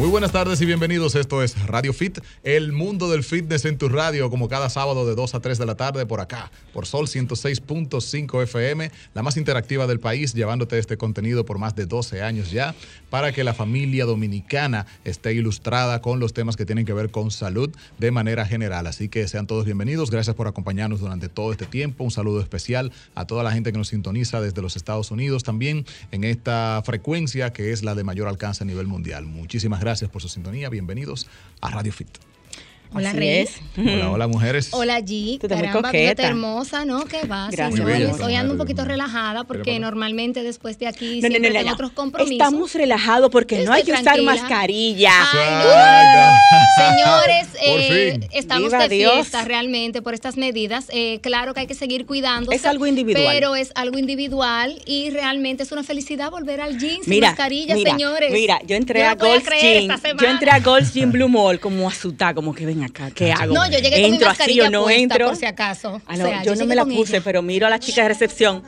Muy buenas tardes y bienvenidos. Esto es Radio Fit, el mundo del fitness en tu radio, como cada sábado de 2 a 3 de la tarde por acá, por Sol 106.5 FM, la más interactiva del país, llevándote este contenido por más de 12 años ya, para que la familia dominicana esté ilustrada con los temas que tienen que ver con salud de manera general. Así que sean todos bienvenidos. Gracias por acompañarnos durante todo este tiempo. Un saludo especial a toda la gente que nos sintoniza desde los Estados Unidos también en esta frecuencia que es la de mayor alcance a nivel mundial. Muchísimas gracias Gracias por su sintonía. Bienvenidos a Radio Fit. Hola, Reyes. Hola, hola, mujeres. Hola, G. Tú estás muy coqueta. hermosa, ¿no? ¿Qué va? Gracias. Señores, hoy ando un poquito relajada porque normalmente después de aquí no, no, siempre no, tengo otros compromisos. Estamos relajados porque no hay que usar mascarilla. Ay, Señores, eh, estamos Viva de Dios. fiesta realmente por estas medidas. Eh, claro que hay que seguir cuidándose. Es algo individual. Pero es algo individual y realmente es una felicidad volver al gym sin Mira, mascarilla, mira, señores. Mira, yo entré Yo no a Gold's esta Yo entré a Gold's Gym Blue Mall como asustada, como que ven acá, ¿qué hago? No, yo llegué con mi ¿Entro así mascarilla o no puesta, entro? por si acaso. Ah, no, O sea, yo, yo no me la puse, ella. pero miro a la chica de recepción.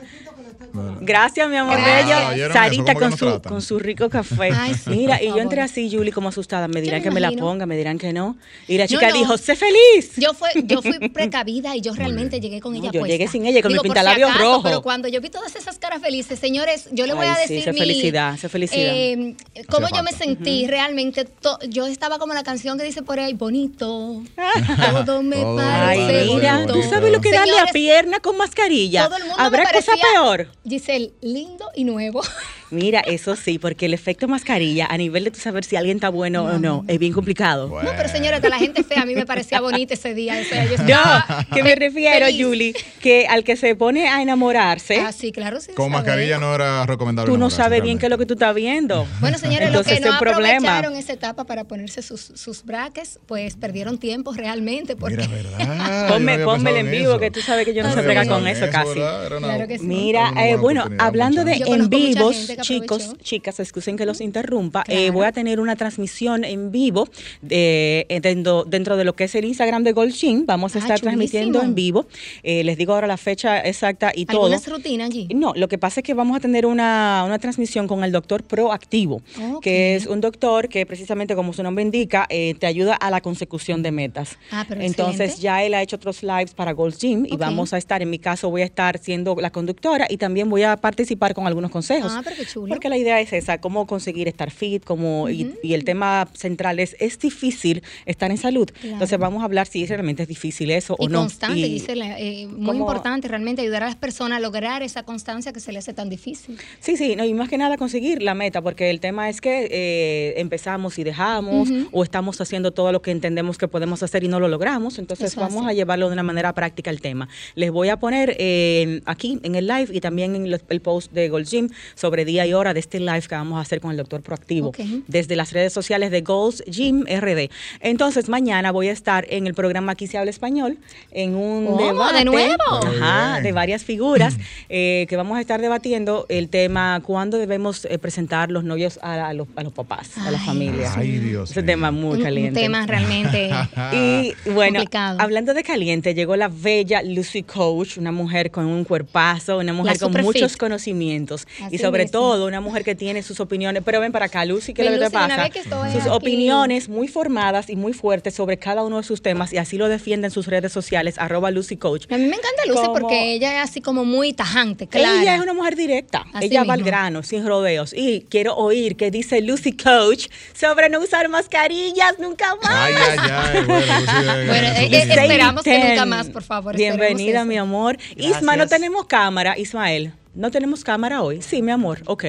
Gracias, mi amor Gracias. bello. ¿Oyeron eso? Sarita ¿Cómo que con su, con su rico café. Ay, sí, Mira, y yo entré así, Julie, como asustada. Me dirán me que me la ponga, me dirán que no. Y la No, chica no. dijo, sé feliz. Yo, fue, yo fui precavida y yo realmente llegué con No, ella yo puesta. llegué sin ella, con mi Digo, por pintalabios si rojo. Pero cuando yo vi todas esas caras felices, señores, yo le voy Ay, a sí, decir esa mi, felicidad, esa felicidad. eh, cómo yo me sentí realmente. to- yo estaba como la canción que dice por ahí, bonito. Todo me Todo Ay, parece mira. ¿tú sabes lo que darle a pierna con mascarilla? Todo el mundo ¿Habrá cosa peor? Giselle, lindo y nuevo. Mira, eso sí, porque el efecto mascarilla, a nivel de tú saber si alguien está bueno o no, es bien complicado. Bueno. No, pero señora, que la gente fea a mí me parecía bonita ese día. O sea, yo No, que me refiero, feliz. Julie, que al que se pone a enamorarse, Ah, sí, claro, sí. Con mascarilla no era recomendable. tú no sabes bien qué es lo que tú estás viendo. Bueno, señores, los que no es aprovecharon esa etapa para ponerse sus, sus braques, pues perdieron tiempo realmente. Porque Mira, ¿verdad? Ponme, no pónmelo en vivo, eso. que tú sabes que yo no Ah, sé pegar con eso casi. Claro que sí. Mira, eh, bueno, hablando de en vivos, chicos, chicas, excusen que los interrumpa, eh, voy a tener una transmisión en vivo de, eh, dentro, dentro de lo que es el Instagram de Golchin. Vamos a Ah, estar transmitiendo en vivo. Eh, les digo ahora la fecha exacta y todo. algunas rutinas allí. No, lo que pasa es que vamos a tener una, una transmisión con el doctor proactivo, que es un doctor que precisamente, como su nombre indica, eh, te ayuda a la consecución de metas. Ah, pero Entonces excelente. ya él ha hecho otros lives para Gold Gym y vamos a estar, en mi caso voy a estar siendo la conductora y también voy a participar con algunos consejos. Ah, pero qué chulo. Porque la idea es esa, cómo conseguir estar fit, cómo, y, y el tema central es, es difícil estar en salud. Claro. Entonces vamos a hablar si realmente es difícil eso Y o no. constante, Y- Gisela, eh, muy importante realmente ayudar a las personas a lograr esa constancia que se les hace tan difícil. Sí, sí, no, y más que nada conseguir la meta, porque el tema es que eh, empezamos y dejamos, o estamos haciendo todo lo que entendemos que podemos hacer y no lo logramos, entonces Eso vamos a llevarlo de una manera práctica el tema. Les voy a poner eh, aquí en el live y también en los- el post de Gold Gym sobre día y hora de este live que vamos a hacer con el doctor proactivo Ok. desde las redes sociales de Gold's Gym RD. Entonces mañana voy a estar en el programa Aquí se habla español, en un Oh, debate, ¿de nuevo? Ajá, de varias figuras eh, que vamos a estar debatiendo el tema cuándo debemos eh, presentar los novios a, a los, a los papás, a la Ay, familia. Ay, Dios Ese tema muy Un- un, caliente. tema realmente Y bueno, complicado. hablando de caliente, llegó la bella Lucy Coach, una mujer con un cuerpazo, una mujer con muchos fit. conocimientos Así y sobre mismo. Todo una mujer que tiene sus opiniones. Pero ven para acá, Lucy, ¿qué es lo que te pasa? vez que estoy sus aquí. opiniones muy formadas y muy fuertes sobre cada uno de sus temas y así lo defiende en sus redes sociales, arroba Lucy Coach. A mí me encanta Lucy Como- porque ella es así como muy tajante, clara. Ella es una mujer directa. Así ella va al grano, sin rodeos. Y quiero oír qué dice Lucy Coach sobre no usar mascarillas nunca más. Ay, ay, ay. Bueno, eh, Bueno, eh, eh, esperamos que nunca más, por favor, Bienvenida, mi amor. Gracias. Isma, no tenemos cámara. Ismael, no tenemos cámara hoy. Sí, mi amor. Ok.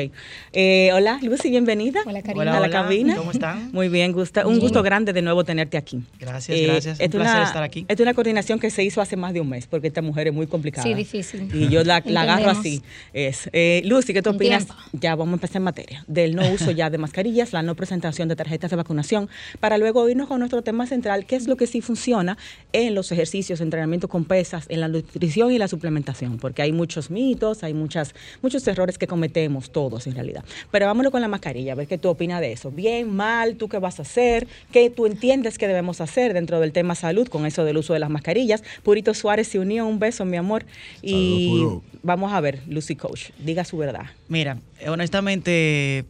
Eh, hola, Lucy, bienvenida. Hola, cariño. Hola, a la hola. cabina. ¿Cómo están? Muy bien, gusta, un Bien. gusto grande de nuevo tenerte aquí. Eh, Gracias, gracias. Un es placer una- estar aquí. Es una coordinación que se hizo hace más de un mes, porque esta mujer es muy complicada. Sí, difícil. Y yo la, la agarro así. Es. Eh, Lucy, ¿qué tú Un opinas? tiempo. Ya vamos a empezar en materia. Del no uso ya de mascarillas, la no presentación de tarjetas de vacunación, para luego irnos con nuestro tema central, que es lo que sí funciona en los ejercicios, entrenamiento con pesas, en la nutrición y la suplementación, porque hay muchos mitos, hay muchas, muchos errores que cometemos todos en realidad. Pero vámonos con la mascarilla, a ver qué tú opinas de eso. Bien, mal, tú qué vas a hacer, qué tú entiendes que debemos hacer dentro del tema salud con eso del uso de las mascarillas. Purito Suárez se unió, un beso, mi amor. Y Saludos, vamos a ver, Lucy Coach, diga su verdad. Mira, honestamente,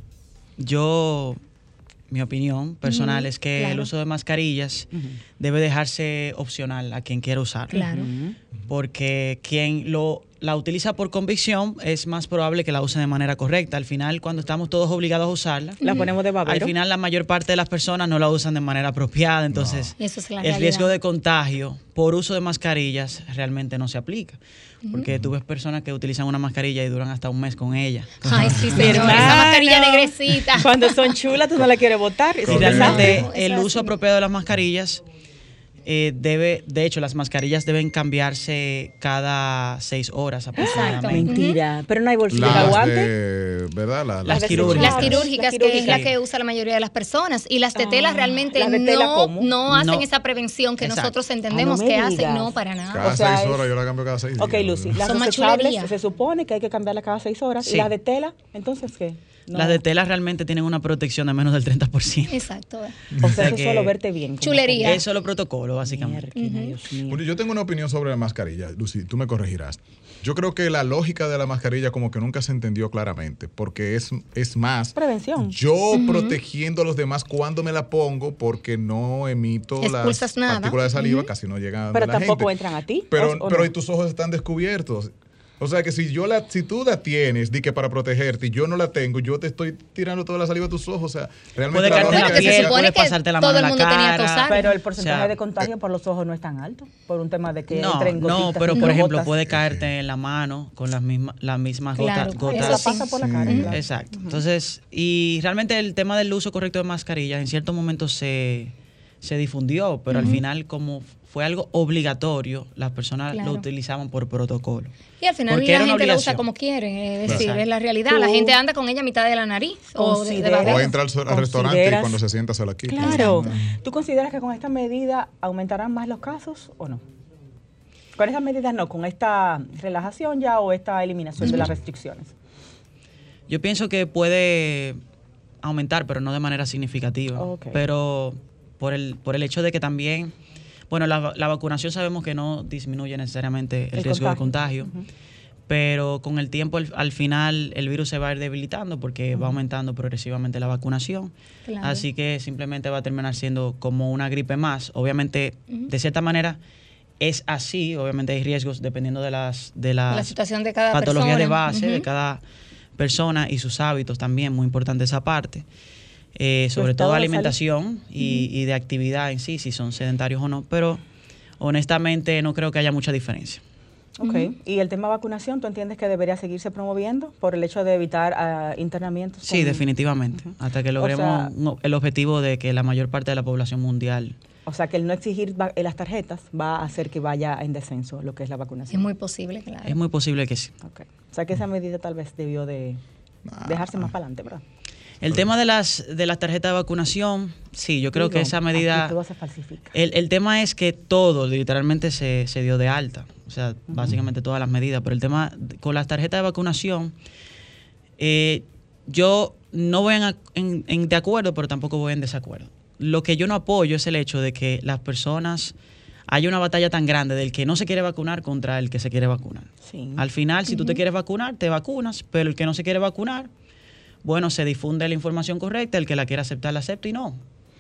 yo mi opinión personal es que el uso de mascarillas debe dejarse opcional a quien quiera usarlo. Claro. Porque quien lo la utiliza por convicción es más probable que la use de manera correcta. Al final, cuando estamos todos obligados a usarla, La ponemos de al babero. final la mayor parte de las personas no la usan de manera apropiada. Entonces, Eso es la el riesgo de contagio por uso de mascarillas realmente no se aplica. Porque tú ves personas que utilizan una mascarilla y duran hasta un mes con ella. Ay, sí, señor. Esa mascarilla negrecita. Cuando son chulas, tú no la quieres botar. Realmente el uso apropiado de las mascarillas eh, debe, de hecho, las mascarillas deben cambiarse cada seis horas aproximadamente. Mentira. Pero no hay bolsillo de Las aguante. ¿verdad? La- Las de quirúrgicas. Las Las quirúrgicas, que es la que usa la mayoría de las personas. Y las tetelas Ah, realmente ¿las de tela no, cómo? no hacen No. esa prevención que Exacto. nosotros entendemos Ah, no me que hacen. digas. No, para nada. Cada O sea, seis es- horas yo la cambio cada seis Ok, días. Lucy, las Son desechables se supone que hay que cambiarlas cada seis horas. Sí. ¿Y las de tela? Entonces, ¿qué? No. Las de tela realmente tienen una protección de menos del 30%. Exacto. O sea, que- es solo verte bien. Chulería. Es solo protocolo, básicamente. Mierda, Dios mío. Bueno, yo tengo una opinión sobre la mascarilla, Lucy, tú me corregirás. Yo creo que la lógica de la mascarilla como que nunca se entendió claramente, porque es, es más Prevención. yo protegiendo a los demás cuando me la pongo porque no emito las nada. partículas de saliva, casi no llegan Pero a la tampoco gente. entran a ti. Pero, ¿o- o pero no? y tus ojos están descubiertos. O sea que si yo la, si tú la tienes, di que para protegerte y yo no la tengo, yo te estoy tirando toda la saliva a tus ojos. O sea, realmente Puede la lógica la es piel, puede pasarte la todo mano el en la mundo tenía cara. tosar. Pero el porcentaje O sea, de contagio por los ojos no es tan alto, por un tema de que No, entren no, gotitas pero y por ejemplo gotas. puede caerte en la mano con las mismas, las mismas Claro, gotas. gotas. Eso Eso pasa por la cara. Sí. claro. Exacto. Entonces, y realmente el tema del uso correcto de mascarillas en ciertos momentos se, se difundió, pero al final como fue algo obligatorio, las personas Claro. lo utilizaban por protocolo. Y al final Porque la gente la usa como quiere, es decir, Exacto. es la realidad. Tú- La gente anda con ella a mitad de la nariz o de, babero. O entra al, al restaurante y ¿Consideras- cuando se sienta se la quita. Claro. ¿Tú consideras que con esta medida aumentarán más los casos o no? Con estas medidas no, con esta relajación ya o esta eliminación de las restricciones. Yo pienso que puede aumentar, pero no de manera significativa. Pero por el, por el hecho de que también, bueno, la, la vacunación sabemos que no disminuye necesariamente el, El riesgo de contagio. Pero con el tiempo, al, al final, el virus se va a ir debilitando porque va aumentando progresivamente la vacunación. Claro. Así que simplemente va a terminar siendo como una gripe más. Obviamente, de cierta manera, es así. Obviamente hay riesgos dependiendo de las, de las La situación de cada patologías de persona. base de cada persona y sus hábitos también, muy importante esa parte. Eh, sobre todo de alimentación y, y de actividad en sí, si son sedentarios o no, pero honestamente no creo que haya mucha diferencia. Ok. ¿Y el tema vacunación, tú entiendes que debería seguirse promoviendo por el hecho de evitar ah, internamientos? Sí, con- definitivamente, hasta que logremos sea- el objetivo de que la mayor parte de la población mundial O sea, que el no exigir eh, las tarjetas va a hacer que vaya en descenso lo que es la Es vacunación. muy posible, claro. es muy posible que sí. Ok. O sea, que esa medida tal vez debió de dejarse más para adelante, ¿verdad? El tema de las de las tarjetas de vacunación, sí, yo creo que esa medida todo se falsifica. El, el tema es que todo literalmente se, se dio de alta, o sea, básicamente todas las medidas, pero el tema con las tarjetas de vacunación, eh, yo no voy en, en- en de acuerdo, pero tampoco voy en desacuerdo. Lo que yo no apoyo es el hecho de que las personas, haya una batalla tan grande del que no se quiere vacunar contra el que se quiere vacunar. Sí. Al final, si tú te quieres vacunar, te vacunas, pero el que no se quiere vacunar, bueno, se difunde la información correcta, el que la quiera aceptar la acepta y no.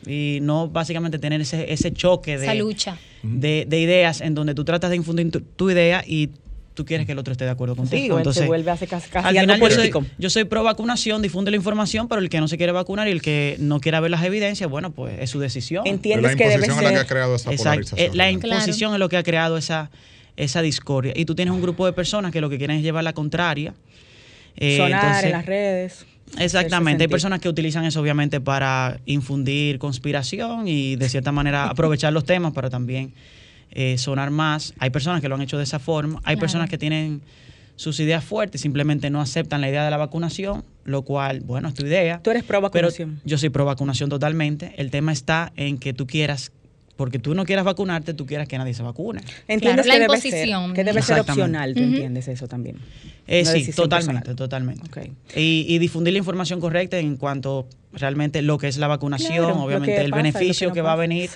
Y no básicamente tener ese, ese choque de, Esa lucha. de, de ideas en donde tú tratas de infundir tu, tu idea y tú quieres que el otro esté de acuerdo contigo. vuelve- Entonces, se vuelve a hacer casi, al final yo soy, yo soy pro vacunación, difunde la información, pero el que no se quiere vacunar y el que no quiera ver las evidencias, bueno, pues es su decisión. Entiendes la que debe imposición es la que ha ser... creado esa Exacto. polarización. Eh, la imposición es lo que ha creado esa, esa discordia. Y tú tienes un grupo de personas que lo que quieren es llevar la contraria. Eh, sonar entonces- en las redes. Exactamente, hay personas que utilizan eso obviamente para infundir conspiración y de cierta manera aprovechar los temas para también eh, sonar más. Hay personas que lo han hecho de esa forma, hay Claro. personas que tienen sus ideas fuertes y simplemente no aceptan la idea de la vacunación, lo cual, bueno, es tu idea. Tú eres pro Pero vacunación. yo soy pro vacunación totalmente. El tema está en que tú quieras porque tú no quieras vacunarte, tú quieras que nadie se vacune. Entiendes Claro, la que debe imposición. ser, que debe ser opcional, ¿tú entiendes eso también? Eh, sí, totalmente, personal. totalmente. Y, y difundir la información correcta en cuanto realmente lo que es la vacunación, Claro, obviamente el pasa beneficio que no que, va a venir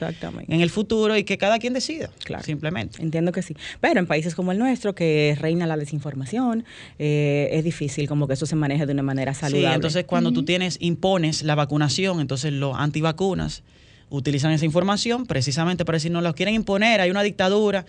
en el futuro y que cada quien decida, Claro. simplemente. Entiendo que sí. Pero en países como el nuestro, que reina la desinformación, eh, es difícil como que eso se maneje de una manera saludable. Sí, entonces cuando tú tienes, impones la vacunación, entonces los antivacunas utilizan esa información precisamente para decir, no lo quieren imponer, hay una dictadura,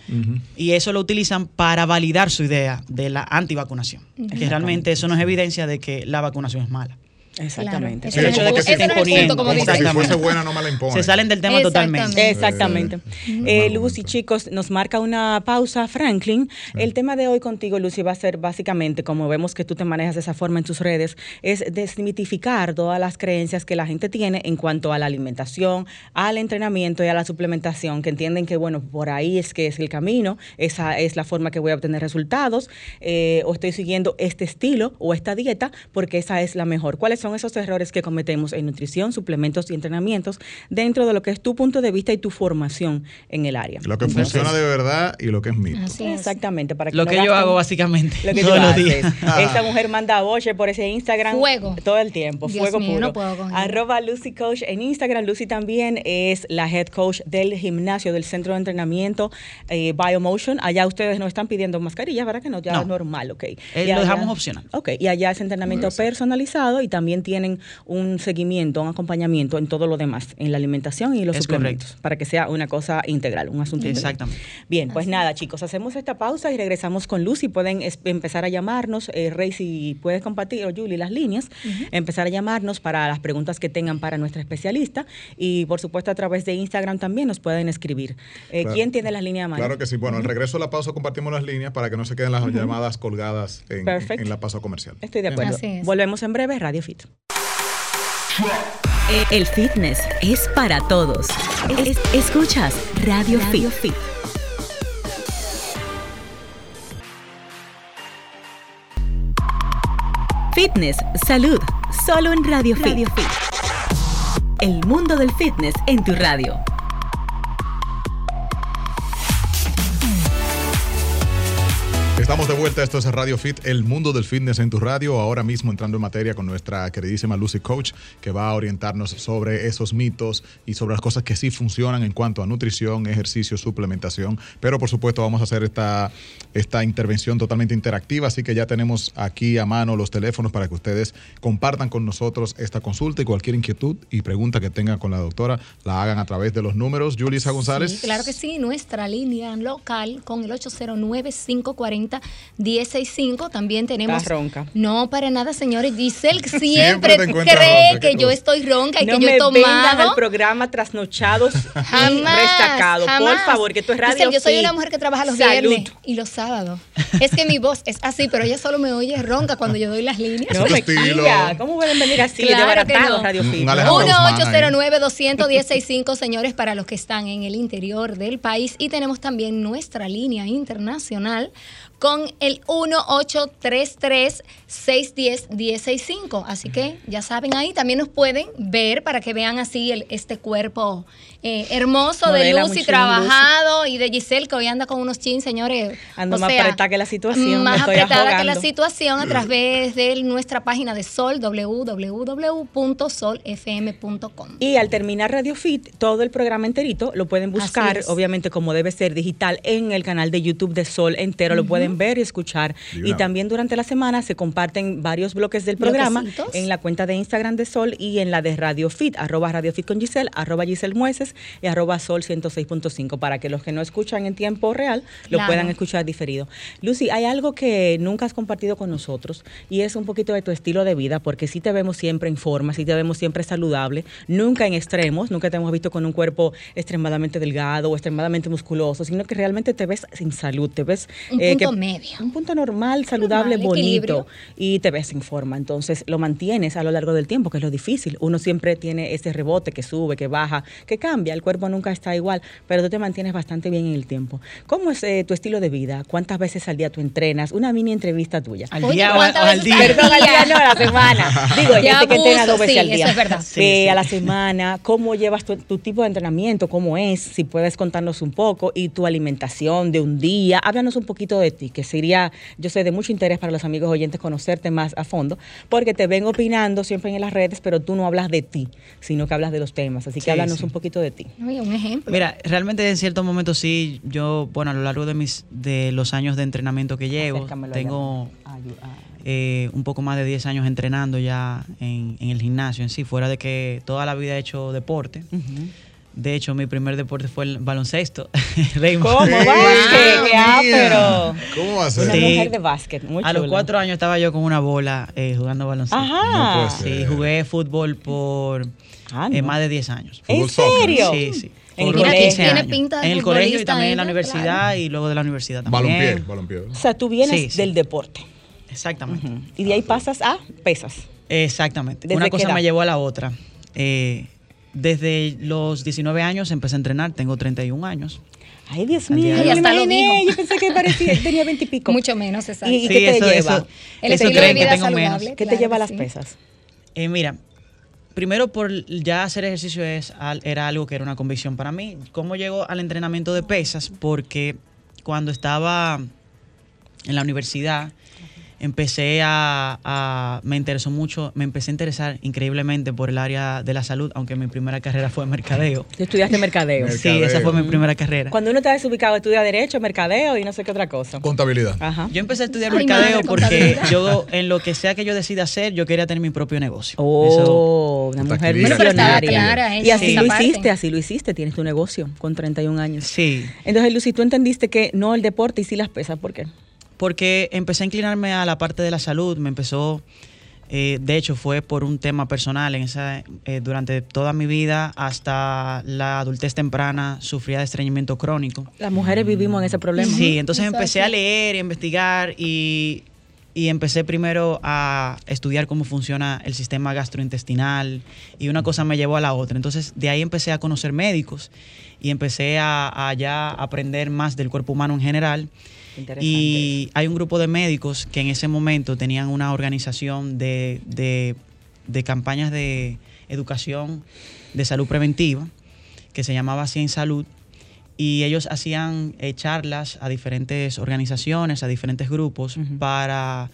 y eso lo utilizan para validar su idea de la antivacunación. Que realmente eso no es evidencia de que la vacunación es mala. Exactamente. Claro, El hecho ese de que es se el estén punto, poniendo, como si fuese buena no me la impone. Se salen del tema totalmente. Exactamente. Exactamente. Eh, Lucy, chicos, nos marca una pausa Franklin. El tema de hoy contigo, Lucy, va a ser básicamente, como vemos que tú te manejas de esa forma en tus redes, es desmitificar todas las creencias que la gente tiene en cuanto a la alimentación, al entrenamiento y a la suplementación, que entienden que, bueno, por ahí es que es el camino, esa es la forma que voy a obtener resultados, eh, o estoy siguiendo este estilo o esta dieta porque esa es la mejor. ¿Cuáles son esos errores que cometemos en nutrición, suplementos y entrenamientos dentro de lo que es tu punto de vista y tu formación en el área? Lo que funciona de verdad y lo que es mito. Así es. Exactamente. Para que Lo no que yo hago básicamente Lo que todos los días. Esa mujer manda boche por ese Instagram. Fuego. Todo el tiempo. Dios fuego mío, puro. no puedo. Arroba Lucy Coach en Instagram. Lucy también es la head coach del gimnasio, del centro de entrenamiento eh, Biomotion. Allá ustedes no están pidiendo mascarillas, ¿verdad que no? Ya No. es normal, ok. Eh, Y lo allá- dejamos opcional. Ok, y allá es entrenamiento personalizado y también tienen un seguimiento, un acompañamiento en todo lo demás, en la alimentación y los Es suplementos, correcto. para que sea una cosa integral, un asunto integral. Exactamente. Bien, pues nada, chicos, hacemos esta pausa y regresamos con Lucy. Pueden empezar a llamarnos, eh, Rey, si puedes compartir, o Julie, las líneas, empezar a llamarnos para las preguntas que tengan para nuestra especialista y, por supuesto, a través de Instagram también nos pueden escribir. Eh, Claro. ¿Quién tiene las líneas a mano? Claro que sí. Bueno, al regreso de la pausa compartimos las líneas para que no se queden las llamadas colgadas en, Perfecto. en la pausa comercial. Estoy de acuerdo. Así es. Volvemos en breve, Radio Fit. El fitness es para todos. Es- escuchas Radio, Fit. Fitness, salud, solo en Radio, Fit. El mundo del fitness en tu radio. Estamos de vuelta, esto es Radio Fit, el mundo del fitness en tu radio, ahora mismo entrando en materia con nuestra queridísima Lucy Coach, que va a orientarnos sobre esos mitos y sobre las cosas que sí funcionan en cuanto a nutrición, ejercicio, suplementación, pero por supuesto vamos a hacer esta, esta intervención totalmente interactiva, así que ya tenemos aquí a mano los teléfonos para que ustedes compartan con nosotros esta consulta y cualquier inquietud y pregunta que tengan con la doctora, la hagan a través de los números. Julissa González. Sí, claro que sí, nuestra línea local con el 809-540-165. También tenemos. Estás ronca. No, para nada, señores. Giselle Siempre siempre, cree ronca, que yo estoy ronca y no que yo he tomado. al programa trasnochados y Jamás, restacados. Por favor, que esto es radio Giselle, yo soy una mujer que trabaja los Salud. viernes y los sábados. Es que mi voz es así, pero ella solo me oye ronca cuando yo doy las líneas. No me ¿cómo pueden venir así? Claro de que baratado, no. Radio Un- Fit. un ¿no? Alejandro Guzmán ahí. 1-809-210-65, señores, para los que están en el interior del país. Y tenemos también nuestra línea internacional con el 1-833-610-165. Así que ya saben ahí, también nos pueden ver para que vean así el- este cuerpo eh, hermoso de Modela, Lucy, muy chin, trabajado, y de Giselle, que hoy anda con unos jeans, señores. Ando O más sea, apretada que la situación, Más apretada que la situación a través de nuestra página de Sol, www.solfm.com. Y al terminar Radio Fit, todo el programa enterito lo pueden buscar, obviamente como debe ser digital, en el canal de YouTube de Sol entero. Lo pueden ver y escuchar. Y también durante la semana se comparten varios bloques del programa Bloquecitos. en la cuenta de Instagram de Sol y en la de Radio Fit, arroba Radio Fit con Giselle, arroba Giselle Mueces y arroba Sol 106.5 para que los que no escuchan en tiempo real lo Claro. puedan escuchar diferido. Lucy, hay algo que nunca has compartido con nosotros y es un poquito de tu estilo de vida, porque sí te vemos siempre en forma, sí te vemos siempre saludable, nunca en extremos, nunca te hemos visto con un cuerpo extremadamente delgado o extremadamente musculoso, sino que realmente te ves sin salud, te ves Un eh, que medio. Un punto normal, saludable, Normal, bonito equilibrio. y te ves en forma. Entonces lo mantienes a lo largo del tiempo, que es lo difícil. Uno siempre tiene ese rebote que sube, que baja, que cambia. El cuerpo nunca está igual, pero tú te mantienes bastante bien en el tiempo. ¿Cómo es eh, tu estilo de vida? ¿Cuántas veces al día tú entrenas? Una mini entrevista tuya. Al día o ¿cuántas al día. Perdón, al día no, a la semana. Digo, hay Qué gente que entrena abuso, dos veces sí, al día. eso es verdad. Sí, Eh, sí. A la semana, ¿cómo llevas tu, tu tipo de entrenamiento? ¿Cómo es? Si puedes contarnos un poco. Y tu alimentación de un día. Háblanos un poquito de ti, que sería, yo sé, de mucho interés para los amigos oyentes conocerte más a fondo, porque te ven opinando siempre en las redes, pero tú no hablas de ti, sino que hablas de los temas. Así que Sí, háblanos sí. un poquito de ti. Oye, un ejemplo. Mira, realmente en ciertos momentos sí, yo, bueno, a lo largo de mis de los años de entrenamiento que llevo, Acércamelo tengo. Ayu- ah. eh, un poco más de 10 años entrenando ya en, en el gimnasio en sí, fuera de que toda la vida he hecho deporte. Ujú. De hecho, mi primer deporte fue el baloncesto. ¿Cómo ¡Ey, básquet? ¡Qué ápero! mío! ¿Cómo va a ser? Una Sí. mujer de básquet, muy A los cuatro años estaba yo con una bola eh, jugando baloncesto. Ajá. No Sí, jugué fútbol por Ah, eh, más de 10 años. ¿En serio? Sí, sí. En colegio. 15 Tiene años. pinta de En el colegio y también en la universidad claro. y luego de la universidad también. Balompié, balompié. O sea, tú vienes Sí, sí. del deporte. Exactamente. Y de ahí pasas a pesas. Exactamente. ¿Desde Una cosa edad? me llevó a la otra. Eh, desde los 19 años empecé a entrenar, tengo 31 años. Ay, Dios mío, yo. Hasta lo imaginé, yo pensé que parecía, tenía 20 y pico. Mucho menos, exacto. ¿Y, Sí, qué te eso- lleva? eso- El eso estilo de creen que vida tengo menos. saludable. ¿Qué te lleva a las sí. pesas? Eh, mira, primero por ya hacer ejercicio es, era algo que era una convicción para mí. ¿Cómo llego al entrenamiento de pesas? Porque cuando estaba en la universidad empecé a, a- me interesó mucho, me empecé a interesar increíblemente por el área de la salud, aunque mi primera carrera fue mercadeo. Tú estudiaste mercadeo. Mercadeo. Sí, esa fue mi primera carrera. Cuando uno está desubicado, estudia Derecho, Mercadeo y no sé qué otra cosa. Contabilidad. Ajá. Yo empecé a estudiar Ay, mercadeo madre, porque yo, en lo que sea que yo decida hacer, yo quería tener mi propio negocio. Eso- Oh, una mujer clara Y así lo hiciste, así lo hiciste. Tienes tu negocio con 31 años. sí. Entonces, Lucy, tú entendiste que no el deporte y sí las pesas. ¿Por qué? Porque empecé a inclinarme a la parte de la salud, me empezó, eh, de hecho fue por un tema personal, en esa, eh, durante toda mi vida hasta la adultez temprana sufría de estreñimiento crónico. Las mujeres vivimos en ese problema. Sí, entonces Exacto. empecé a leer y a investigar y, y empecé primero a estudiar cómo funciona el sistema gastrointestinal y una cosa me llevó a la otra. Entonces de ahí empecé a conocer médicos y empecé a, a ya aprender más del cuerpo humano en general. Y hay un grupo de médicos que en ese momento tenían una organización de, de- de campañas de educación de salud preventiva que se llamaba Cien Salud y ellos hacían eh, charlas a diferentes organizaciones, a diferentes grupos para,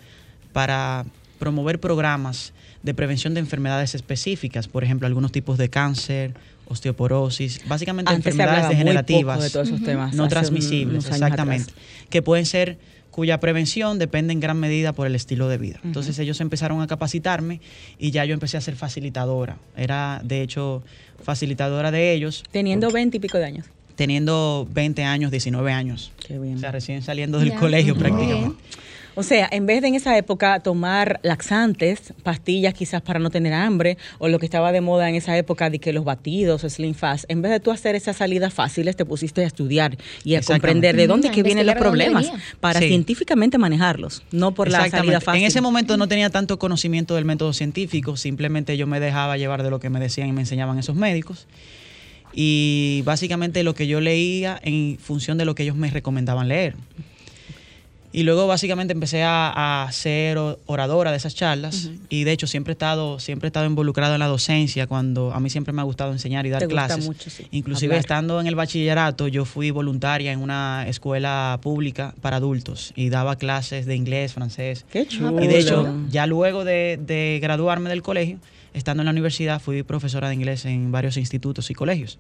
para promover programas de prevención de enfermedades específicas, por ejemplo, algunos tipos de cáncer, osteoporosis, básicamente Antes enfermedades degenerativas poco de todos esos temas. no transmisibles, exactamente, atrás. que pueden ser cuya prevención depende en gran medida por el estilo de vida. Entonces ellos empezaron a capacitarme y ya yo empecé a ser facilitadora. Era de hecho facilitadora de ellos, Teniendo 20 y pico de años. teniendo 20 años, 19 años. Qué bien. O sea, recién saliendo del Ya. colegio Muy prácticamente. O sea, en vez de en esa época tomar laxantes, pastillas quizás para no tener hambre, o lo que estaba de moda en esa época de que los batidos, Slim Fast, en vez de tú hacer esas salidas fáciles, te pusiste a estudiar y a comprender de dónde Mm, que vienen los problemas para Sí. científicamente manejarlos, no por la salida fácil. En ese momento no tenía tanto conocimiento del método científico, simplemente yo me dejaba llevar de lo que me decían y me enseñaban esos médicos. Y básicamente lo que yo leía en función de lo que ellos me recomendaban leer. Y luego básicamente empecé a, a ser oradora de esas charlas y de hecho siempre he estado siempre he estado involucrado en la docencia cuando a mí siempre me ha gustado enseñar y dar Te gusta clases. mucho, sí, Inclusive hablar. estando en el bachillerato yo fui voluntaria en una escuela pública para adultos y daba clases de inglés, francés. Qué chulo. Y de hecho, ya luego de, de graduarme del colegio, estando en la universidad, fui profesora de inglés en varios institutos y colegios.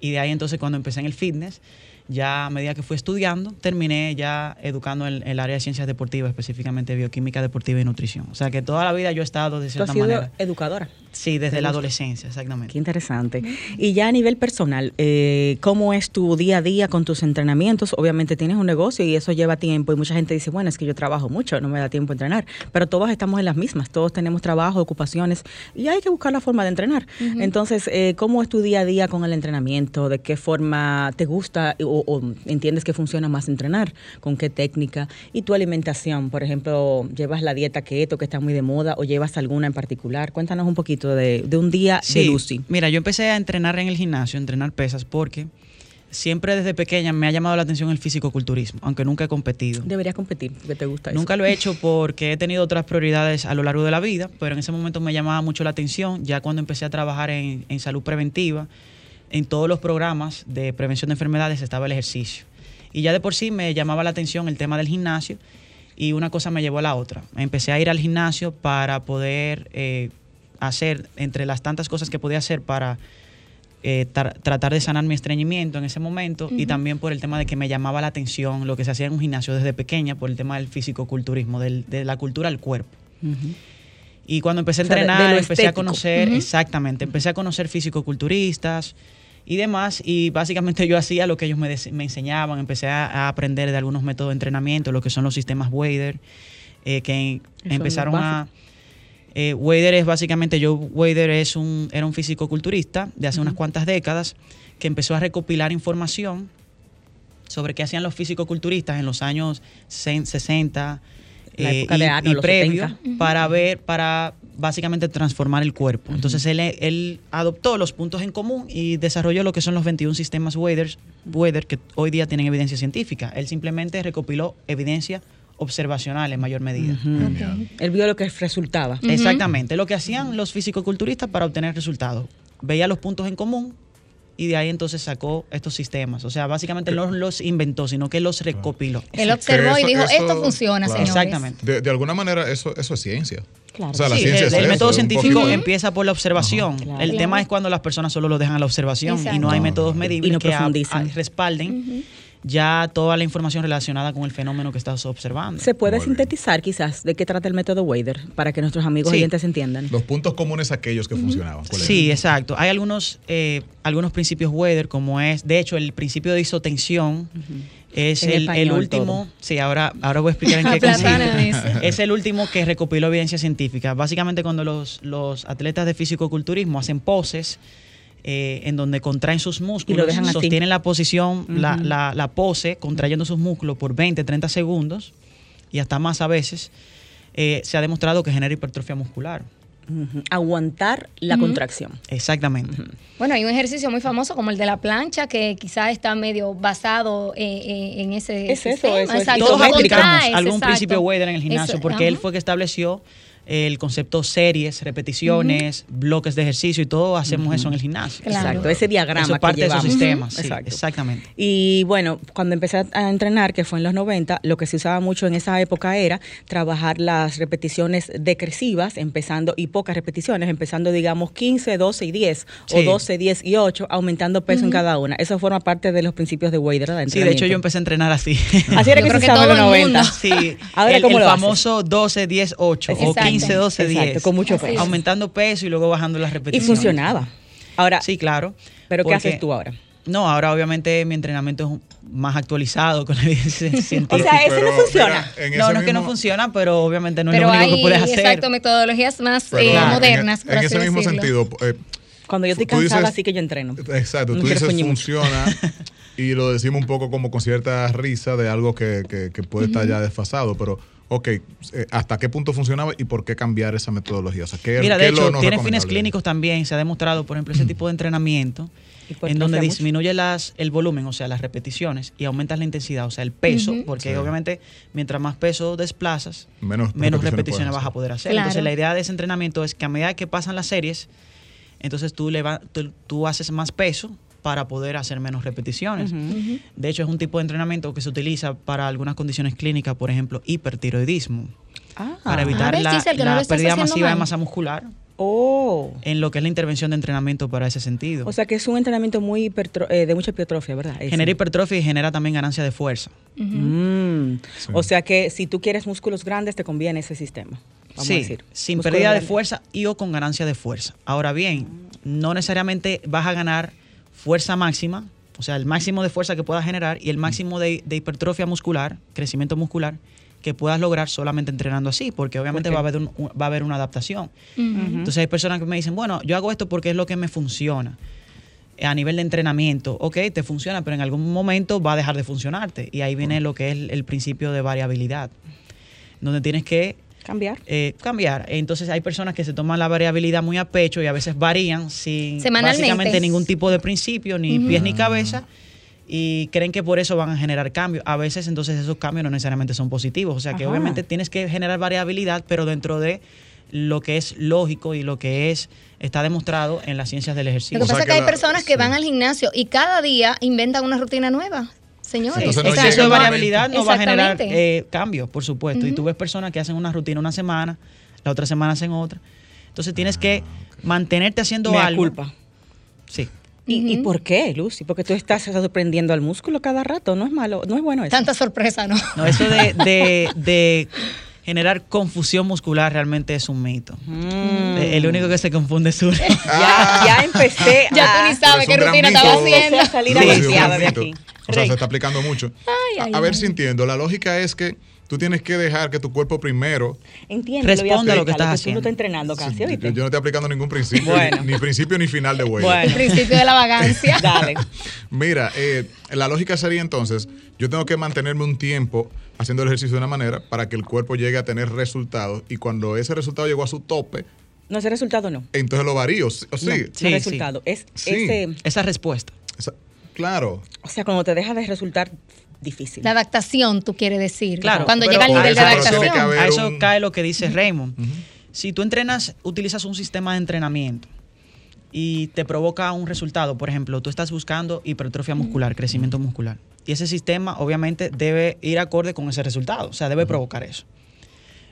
Y de ahí entonces cuando empecé en el fitness, ya a medida que fui estudiando, terminé ya educando en, en el área de ciencias deportivas, específicamente bioquímica deportiva y nutrición. O sea que toda la vida yo he estado de Tú has cierta sido manera. educadora. Sí, desde ¿Te la adolescencia, exactamente. Qué interesante. Y ya a nivel personal, eh, ¿cómo es tu día a día con tus entrenamientos? Obviamente tienes un negocio y eso lleva tiempo y mucha gente dice, bueno, es que yo trabajo mucho, no me da tiempo a entrenar, pero todos estamos en las mismas, todos tenemos trabajo, ocupaciones y hay que buscar la forma de entrenar. Entonces, eh, ¿cómo es tu día a día con el entrenamiento? ¿De qué forma te gusta o o, o entiendes que funciona más entrenar? ¿Con qué técnica? Y tu alimentación, por ejemplo, ¿llevas la dieta keto que está muy de moda o llevas alguna en particular? Cuéntanos un poquito de, de un día de Sí, Lucy. Mira, yo empecé a entrenar en el gimnasio, a entrenar pesas, porque siempre desde pequeña me ha llamado la atención el físico-culturismo, aunque nunca he competido. Deberías competir, porque te gusta eso. Nunca lo he hecho porque he tenido otras prioridades a lo largo de la vida, pero en ese momento me llamaba mucho la atención, ya cuando empecé a trabajar en, en salud preventiva, en todos los programas de prevención de enfermedades estaba el ejercicio. Y ya de por sí me llamaba la atención el tema del gimnasio y una cosa me llevó a la otra. Empecé a ir al gimnasio para poder eh, hacer, entre las tantas cosas que podía hacer para eh, tra- tratar de sanar mi estreñimiento en ese momento y también por el tema de que me llamaba la atención lo que se hacía en un gimnasio desde pequeña por el tema del físico-culturismo, del- de la cultura al cuerpo. Ujú. Y cuando empecé a O sea, de- de entrenar, empecé a conocer, exactamente, empecé a conocer físico-culturistas y demás, y básicamente yo hacía lo que ellos me, me enseñaban, empecé a, a aprender de algunos métodos de entrenamiento, lo que son los sistemas Wader, eh, que empezaron a... Eh, Wader es básicamente, Joe Wader es un, era un físico-culturista de hace unas cuantas décadas que empezó a recopilar información sobre qué hacían los físico-culturistas en los años se- 60 La eh, y, y los previo 70. para ver, para básicamente transformar el cuerpo. Entonces él, él adoptó los puntos en común y desarrolló lo que son los 21 sistemas Wader que hoy día tienen evidencia científica. Él simplemente recopiló evidencia observacional en mayor medida. Él vio lo que resultaba. Exactamente, lo que hacían los fisicoculturistas para obtener resultados. Veía los puntos en común y de ahí entonces sacó estos sistemas. O sea, básicamente no los inventó, sino que los recopiló. Él observó y dijo, eso- esto funciona, claro. señores. Exactamente. De, de alguna manera, eso, eso es ciencia. Claro. O sea, la Sí, ciencia el, es el eso, método científico poquito- empieza por la observación. Claro. El Claro. tema es cuando las personas solo lo dejan a la observación y no hay métodos medibles Y no que a- respalden ya toda la información relacionada con el fenómeno que estás observando. ¿Se puede Muy bien. sintetizar quizás de qué trata el método Wader para que nuestros amigos Sí. oyentes entiendan? Los puntos comunes aquellos que funcionaban. ¿cuáles Sí, exacto. Hay algunos, eh, algunos principios Weather, como es, de hecho, el principio de isotensión es el, último. todo. Sí, ahora, ahora voy a explicar en qué consiste. Es el último que recopiló evidencia científica. Básicamente, cuando los, los atletas de físico-culturismo hacen poses, eh, en donde contraen sus músculos, dejan así. sostienen la posición, la, la- la pose, contrayendo sus músculos por 20, 30 segundos y hasta más a veces, eh, se ha demostrado que genera hipertrofia muscular. Aguantar la contracción. Exactamente. Bueno, hay un ejercicio muy famoso como el de la plancha que quizás está medio basado eh, eh, en ese Es eso, sistema. eso Todos aplicamos contraes, algún exacto. principio Wader en el gimnasio Eso, porque él fue que estableció el concepto series, repeticiones, bloques de ejercicio y todo hacemos eso en el gimnasio. Claro. Exacto, ese diagrama Eso es parte que de esos sistemas, sí, Exacto. exactamente. Y bueno, cuando empecé a entrenar, que fue en los 90, lo que se usaba mucho en esa época era trabajar las repeticiones decresivas, empezando, y pocas repeticiones, empezando, digamos, 15, 12 y 10, o Sí. 12, 10 y 8, aumentando peso en cada una. Eso forma parte de los principios de Wader, ¿verdad? Sí, de hecho yo empecé a entrenar así. Así era Yo que se que usaba en los todo el 90. mundo. Sí, Ahora, el, ¿cómo el lo haces? famoso 12, 10, 8 o Exacto. 15, 12, 10. Exacto, con mucho peso. es. Aumentando peso y luego bajando las Y repeticiones. funcionaba. Ahora, Sí, claro. ¿pero qué haces tú ahora? No, ahora obviamente mi entrenamiento es más actualizado con la evidencia científica. O sea, ese no funciona. mira, no, no es que no funciona, pero obviamente no es Pero lo único hay, que puedes hacer. exacto, metodologías más pero eh, en- modernas, En, por así ese mismo sentido, eh, Cuando yo estoy cansada, dices- así que yo entreno. Exacto, No tú dices funciona y lo decimos un poco como con cierta risa de algo que, que- que puede estar ya desfasado, pero ok, eh, ¿hasta qué punto funcionaba y por qué cambiar esa metodología? O sea, ¿qué, Mira, qué de hecho, no tiene fines clínicos también. Se ha demostrado, por ejemplo, ese tipo de entrenamiento Hipertrofia en donde disminuye las, el volumen, o sea, las repeticiones y aumentas la intensidad, o sea, el peso, porque Sí. obviamente mientras más peso desplazas, Menos, menos repeticiones vas a poder hacer. Claro. Entonces, la idea de ese entrenamiento es que a medida que pasan las series, entonces tú, leva- tú, tú haces más peso para poder hacer menos repeticiones. De hecho, es un tipo de entrenamiento que se utiliza para algunas condiciones clínicas, por ejemplo, hipertiroidismo, Ah. para evitar ves, la, no pérdida masiva de masa muscular Oh. en lo que es la intervención de entrenamiento para ese sentido. O sea que es un entrenamiento muy eh, de mucha hipertrofia, ¿verdad? Ese. genera hipertrofia y genera también ganancia de fuerza. Mm. Sí. O sea que si tú quieres músculos grandes, te conviene ese sistema. Vamos sí, a decir. sin Músculos pérdida de fuerza y o con ganancia de fuerza. Ahora bien, no necesariamente vas a ganar fuerza máxima, o sea, el máximo de fuerza que puedas generar y el máximo de, de hipertrofia muscular, crecimiento muscular, que puedas lograr solamente entrenando así, porque obviamente va, a haber un- va a haber una adaptación. Entonces hay personas que me dicen, bueno, yo hago esto porque es lo que me funciona. a nivel de entrenamiento, ok, te funciona, pero en algún momento va a dejar de funcionarte. Y ahí viene lo que es el, el principio de variabilidad, donde tienes que Cambiar. eh, cambiar. Entonces hay personas que se toman la variabilidad muy a pecho y a veces varían sin básicamente ningún tipo de principio, ni pies ni cabeza. Y creen que por eso van a generar cambios. A veces entonces esos cambios no necesariamente son positivos. O sea que Ajá. obviamente tienes que generar variabilidad, pero dentro de lo que es lógico y lo que es está demostrado en las ciencias del Lo ejercicio. que O sea pasa es que que hay personas que sí. van al gimnasio y cada día inventan una rutina nueva. Señores, Entonces no de variabilidad no va a generar eh, cambios, por supuesto. Y tú ves personas que hacen una rutina una semana, la otra semana hacen otra. Entonces tienes que mantenerte haciendo Mea algo. culpa. Sí. ¿Y, por qué, Lucy? Porque tú estás sorprendiendo al músculo cada rato. No es malo, no es bueno eso. Tanta sorpresa, ¿no? No, eso de, de- de generar confusión muscular realmente es un mito. Mm. Eh, El único que se confunde es uno. Ya, ya empecé Ya a, tú ni sabes es qué rutina mito. estaba haciendo. a salir Sí, sí, de aquí. O sea, Rey. se está aplicando mucho. Ay, a, ay, a ver ay. si entiendo. La lógica es que tú tienes que dejar que tu cuerpo primero. Entiende, Responde a lo que estás Tú haciendo. no estás entrenando casi, Sí, yo, no estoy aplicando ningún principio, Bueno. ni, ni principio ni final de huella. Bueno. El principio de la vagancia. Dale. Mira, eh, la lógica sería entonces, yo tengo que mantenerme un tiempo haciendo el ejercicio de una manera para que el cuerpo llegue a tener resultados y cuando ese resultado llegó a su tope, No, ese resultado no. entonces lo varío. ¿sí? No, Sí, es sí. resultado. Es Sí. ese, Esa respuesta. Esa- claro. o sea, cuando te deja de resultar difícil. La adaptación, tú quieres decir. Claro. Cuando llega al nivel de adaptación. A eso un- cae lo que dice Raymond. Si tú entrenas, utilizas un sistema de entrenamiento y te provoca un resultado, por ejemplo, tú estás buscando hipertrofia muscular, crecimiento muscular, y ese sistema obviamente debe ir acorde con ese resultado, o sea, debe provocar eso.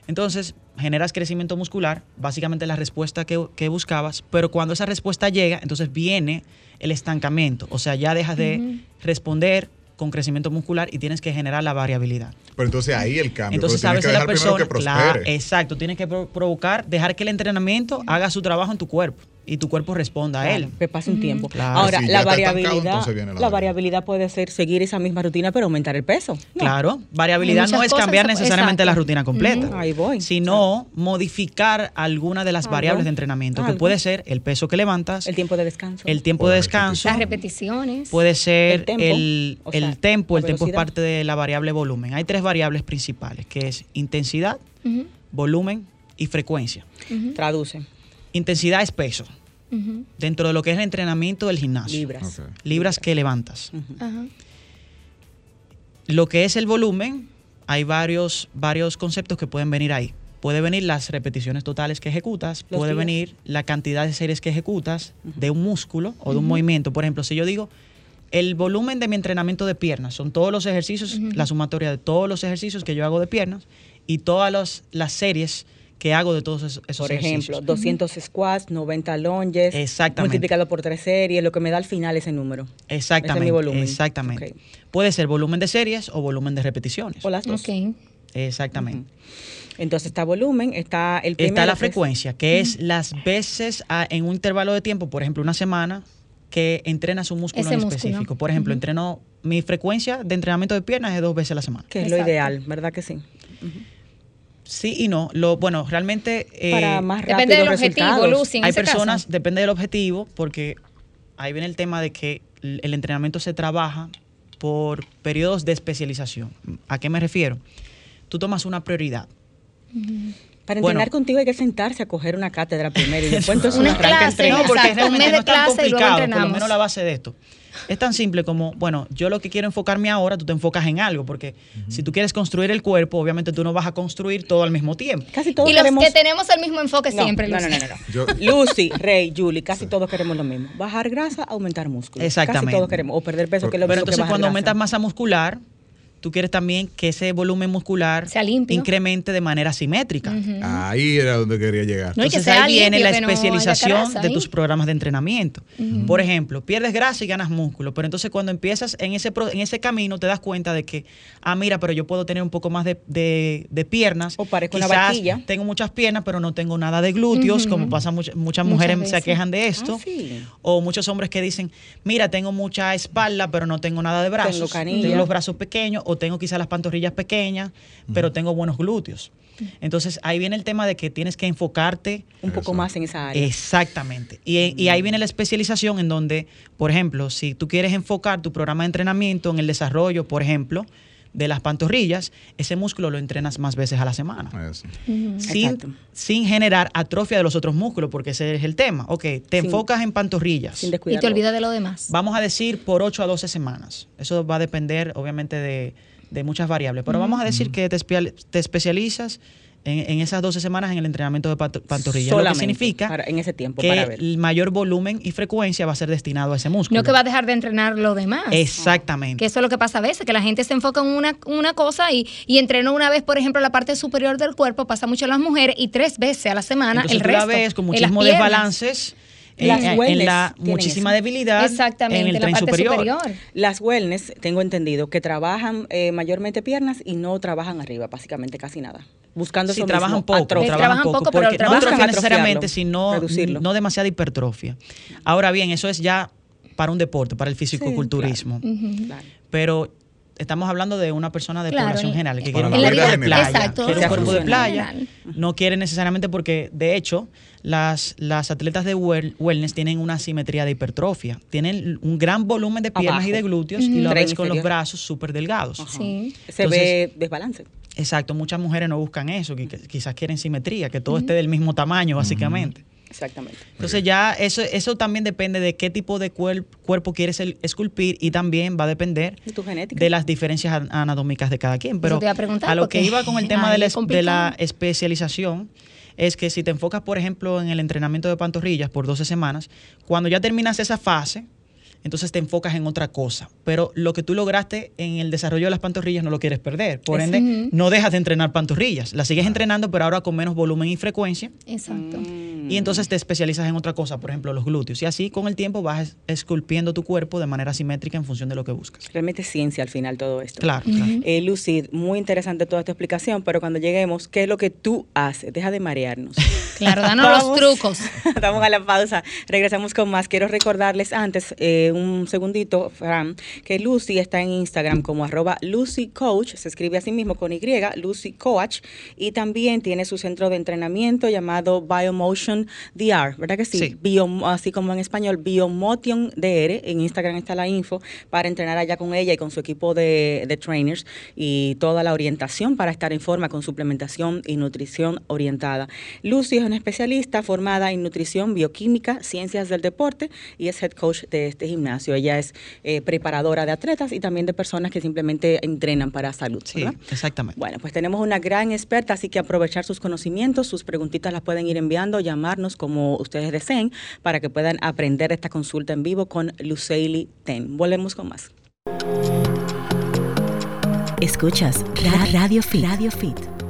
Entonces, generas crecimiento muscular, básicamente la respuesta que, que buscabas, pero cuando esa respuesta llega, entonces viene el estancamiento, o sea, ya dejas de responder con crecimiento muscular y tienes que generar la variabilidad. Pero entonces ahí el cambio. Entonces, a veces la persona, que claro, prospere. exacto, tienes que pro- provocar, dejar que el entrenamiento haga su trabajo en tu cuerpo y tu cuerpo responda a él. Claro, que pase un tiempo. Claro. Ahora, Si la variabilidad, la la variabilidad. puede ser seguir esa misma rutina, pero aumentar el peso. No. Claro, variabilidad no es cambiar necesariamente exacto. la rutina completa. Ahí voy. sino modificar alguna de las Algo. variables de entrenamiento, que puede ser el peso que levantas, El tiempo de descanso. el tiempo de descanso, Las repeticiones. puede ser El tempo, el, o sea, el tempo, el tempo es parte de la variable volumen. Hay tres variables principales, que es intensidad, volumen y frecuencia. Traduce. Intensidad es peso. dentro de lo que es el entrenamiento del gimnasio. Libras. Libras que levantas. Lo que es el volumen, hay varios, varios conceptos que pueden venir ahí. Puede venir las repeticiones totales que ejecutas, Los puede días. venir la cantidad de series que ejecutas de un músculo o de un movimiento. Por ejemplo, si yo digo, el volumen de mi entrenamiento de piernas son todos los ejercicios, la sumatoria de todos los ejercicios que yo hago de piernas y todas los- las series que hago de todos esos, esos Por ejemplo, ejercicios. 200 squats, 90 lunges. Exactamente. Multiplicado por tres series, lo que me da al final ese número. Exactamente. Ese es mi volumen. Exactamente. Puede ser volumen de series o volumen de repeticiones. O las dos. Ok. Exactamente. Entonces está volumen, está el Está primero, la que es- frecuencia, que es las veces a- en un intervalo de tiempo, por ejemplo, una semana, que entrenas un músculo Ese en músculo. específico. Por ejemplo, entreno mi frecuencia de entrenamiento de piernas es dos veces a la semana. Que es lo ideal, ¿verdad que sí? Sí y no. Lo, bueno, realmente eh, Para más rápido Depende del objetivo. Lucy. en hay ese caso. personas, depende del objetivo, porque ahí viene el tema de que el entrenamiento se trabaja por periodos de especialización. ¿A qué me refiero? Tú tomas una prioridad. Para Bueno. entrenar contigo hay que sentarse a coger una cátedra primero y después entonces Una uno arranca a clase. No, porque realmente no es tan complicado, por lo menos la base de esto. Es tan simple como, bueno, yo lo que quiero enfocarme ahora, tú te enfocas en algo, porque si tú quieres construir el cuerpo, obviamente tú no vas a construir todo al mismo tiempo. Casi todos Y los queremos... que tenemos el mismo enfoque No, siempre, no, no, no, no, no. Yo- Lucy, Rey, Julie, casi todos queremos lo mismo. Bajar grasa, aumentar músculo. Exactamente. Casi todos queremos. O perder peso, que es lo Pero que entonces bajar cuando grasa. aumentas masa muscular, tú quieres también que ese volumen muscular Sea limpio. incremente de manera simétrica. Ahí era donde quería llegar. No, y que Entonces sea ahí viene la que no especialización de tus programas de entrenamiento. Por ejemplo, pierdes grasa y ganas músculo, pero entonces cuando empiezas en ese, pro- en ese camino te das cuenta de que, ah, mira, pero yo puedo tener un poco más de, de- de piernas. O parezco una Quizás vaquilla. Tengo muchas piernas, pero no tengo nada de glúteos, como pasa much- muchas mujeres se quejan de esto. Ah, sí. O muchos hombres que dicen, mira, tengo mucha espalda, pero no tengo nada de brazos. Tengo. Tengo los brazos pequeños o tengo quizás las pantorrillas pequeñas, pero tengo buenos glúteos. Entonces ahí viene el tema de que tienes que enfocarte Un poco más en esa área. Exactamente. Y, y ahí viene la especialización en donde, por ejemplo, si tú quieres enfocar tu programa de entrenamiento en el desarrollo, por ejemplo, de las pantorrillas, ese músculo lo entrenas más veces a la semana. Sin, sin generar atrofia de los otros músculos, porque ese es el tema. Ok, te Sin- enfocas en pantorrillas. Sin Y te olvidas de lo demás. Vamos a decir por 8 a 12 semanas. Eso va a depender, obviamente, de, de muchas variables. Pero vamos a decir que te, te especializas en, en esas 12 semanas en el entrenamiento de panto- pantorrillas. Lo que Solamente significa para- en ese tiempo, que para ver. el mayor volumen y frecuencia va a ser destinado a ese músculo. No que va a dejar de entrenar lo demás. Exactamente. Que eso es lo que pasa a veces, que la gente se enfoca en una, una cosa y, y entrena una vez, por ejemplo, la parte superior del cuerpo, pasa mucho en las mujeres, y tres veces a la semana Entonces el tú resto. la ves con muchísimos piernas. desbalances. En- Las en, la muchísima eso. debilidad Exactamente, en el la tren parte superior. superior. Las wellness, tengo entendido, que trabajan eh, mayormente piernas y no trabajan arriba, básicamente casi nada. Buscando Sí, eso trabajan mismo, poco. Trabajan trabajan poco, poco, pero porque no trabajan- necesariamente, sino reducirlo. no demasiada hipertrofia. Ahora bien, eso es ya para un deporte, para el fisicoculturismo. Claro. Pero estamos hablando de una persona de Claro, población en- general que quiere un cuerpo de playa, Exacto, quiere un sea cuerpo de funcional. playa, General. no quiere necesariamente porque de hecho las, las atletas de well- wellness tienen una simetría de hipertrofia, tienen un gran volumen de piernas Abajo. y de glúteos y lo ves con los inferior. brazos súper delgados. Sí. Se ve desbalance. Exacto, muchas mujeres no buscan eso, que, que quizás quieren simetría, que todo esté del mismo tamaño, básicamente. Exactamente. Entonces ya eso, eso también depende de qué tipo de cuer- cuerpo quieres el- esculpir y también va a depender De tu genética. de las diferencias an- anatómicas de cada quien. Pero te iba a preguntar, lo que iba con el tema de la, de la especialización es que si te enfocas, por ejemplo, en el entrenamiento de pantorrillas por 12 semanas, cuando ya terminas esa fase, entonces te enfocas en otra cosa. Pero lo que tú lograste en el desarrollo de las pantorrillas no lo quieres perder. Por Es- ende, no dejas de entrenar pantorrillas. Las sigues entrenando, pero ahora con menos volumen y frecuencia. Exacto. Y entonces te especializas en otra cosa, por ejemplo, los glúteos. Y así con el tiempo vas es- esculpiendo tu cuerpo de manera simétrica en función de lo que buscas. Realmente es ciencia al final todo esto. Claro, claro. Eh, Lucy, muy interesante toda esta explicación, pero cuando lleguemos, ¿qué es lo que tú haces? Deja de marearnos. Claro, danos los trucos. Vamos a la pausa. Regresamos con más. Quiero recordarles antes, eh, un segundito, Fran, que Lucy está en Instagram como arroba Lucy Coach, se escribe así mismo con Y, Lucy Coach, y también tiene su centro de entrenamiento llamado Biomotion DR, ¿verdad que sí? Sí. Bio- así como en español, Biomotion DR. En Instagram está la info para entrenar allá con ella y con su equipo de, de trainers y toda la orientación para estar en forma con suplementación y nutrición orientada. Lucy es una especialista formada en nutrición, bioquímica, ciencias del deporte y es head coach de este gimnasio. Ella es eh, preparadora de atletas y también de personas que simplemente entrenan para salud. Sí, ¿verdad? exactamente. Bueno, pues tenemos una gran experta, así que aprovechar sus conocimientos, sus preguntitas las pueden ir enviando, llamarnos como ustedes deseen para que puedan aprender esta consulta en vivo con Luceili Ten. Volvemos con más. Escuchas Ra- Radio Fit. Radio Fit.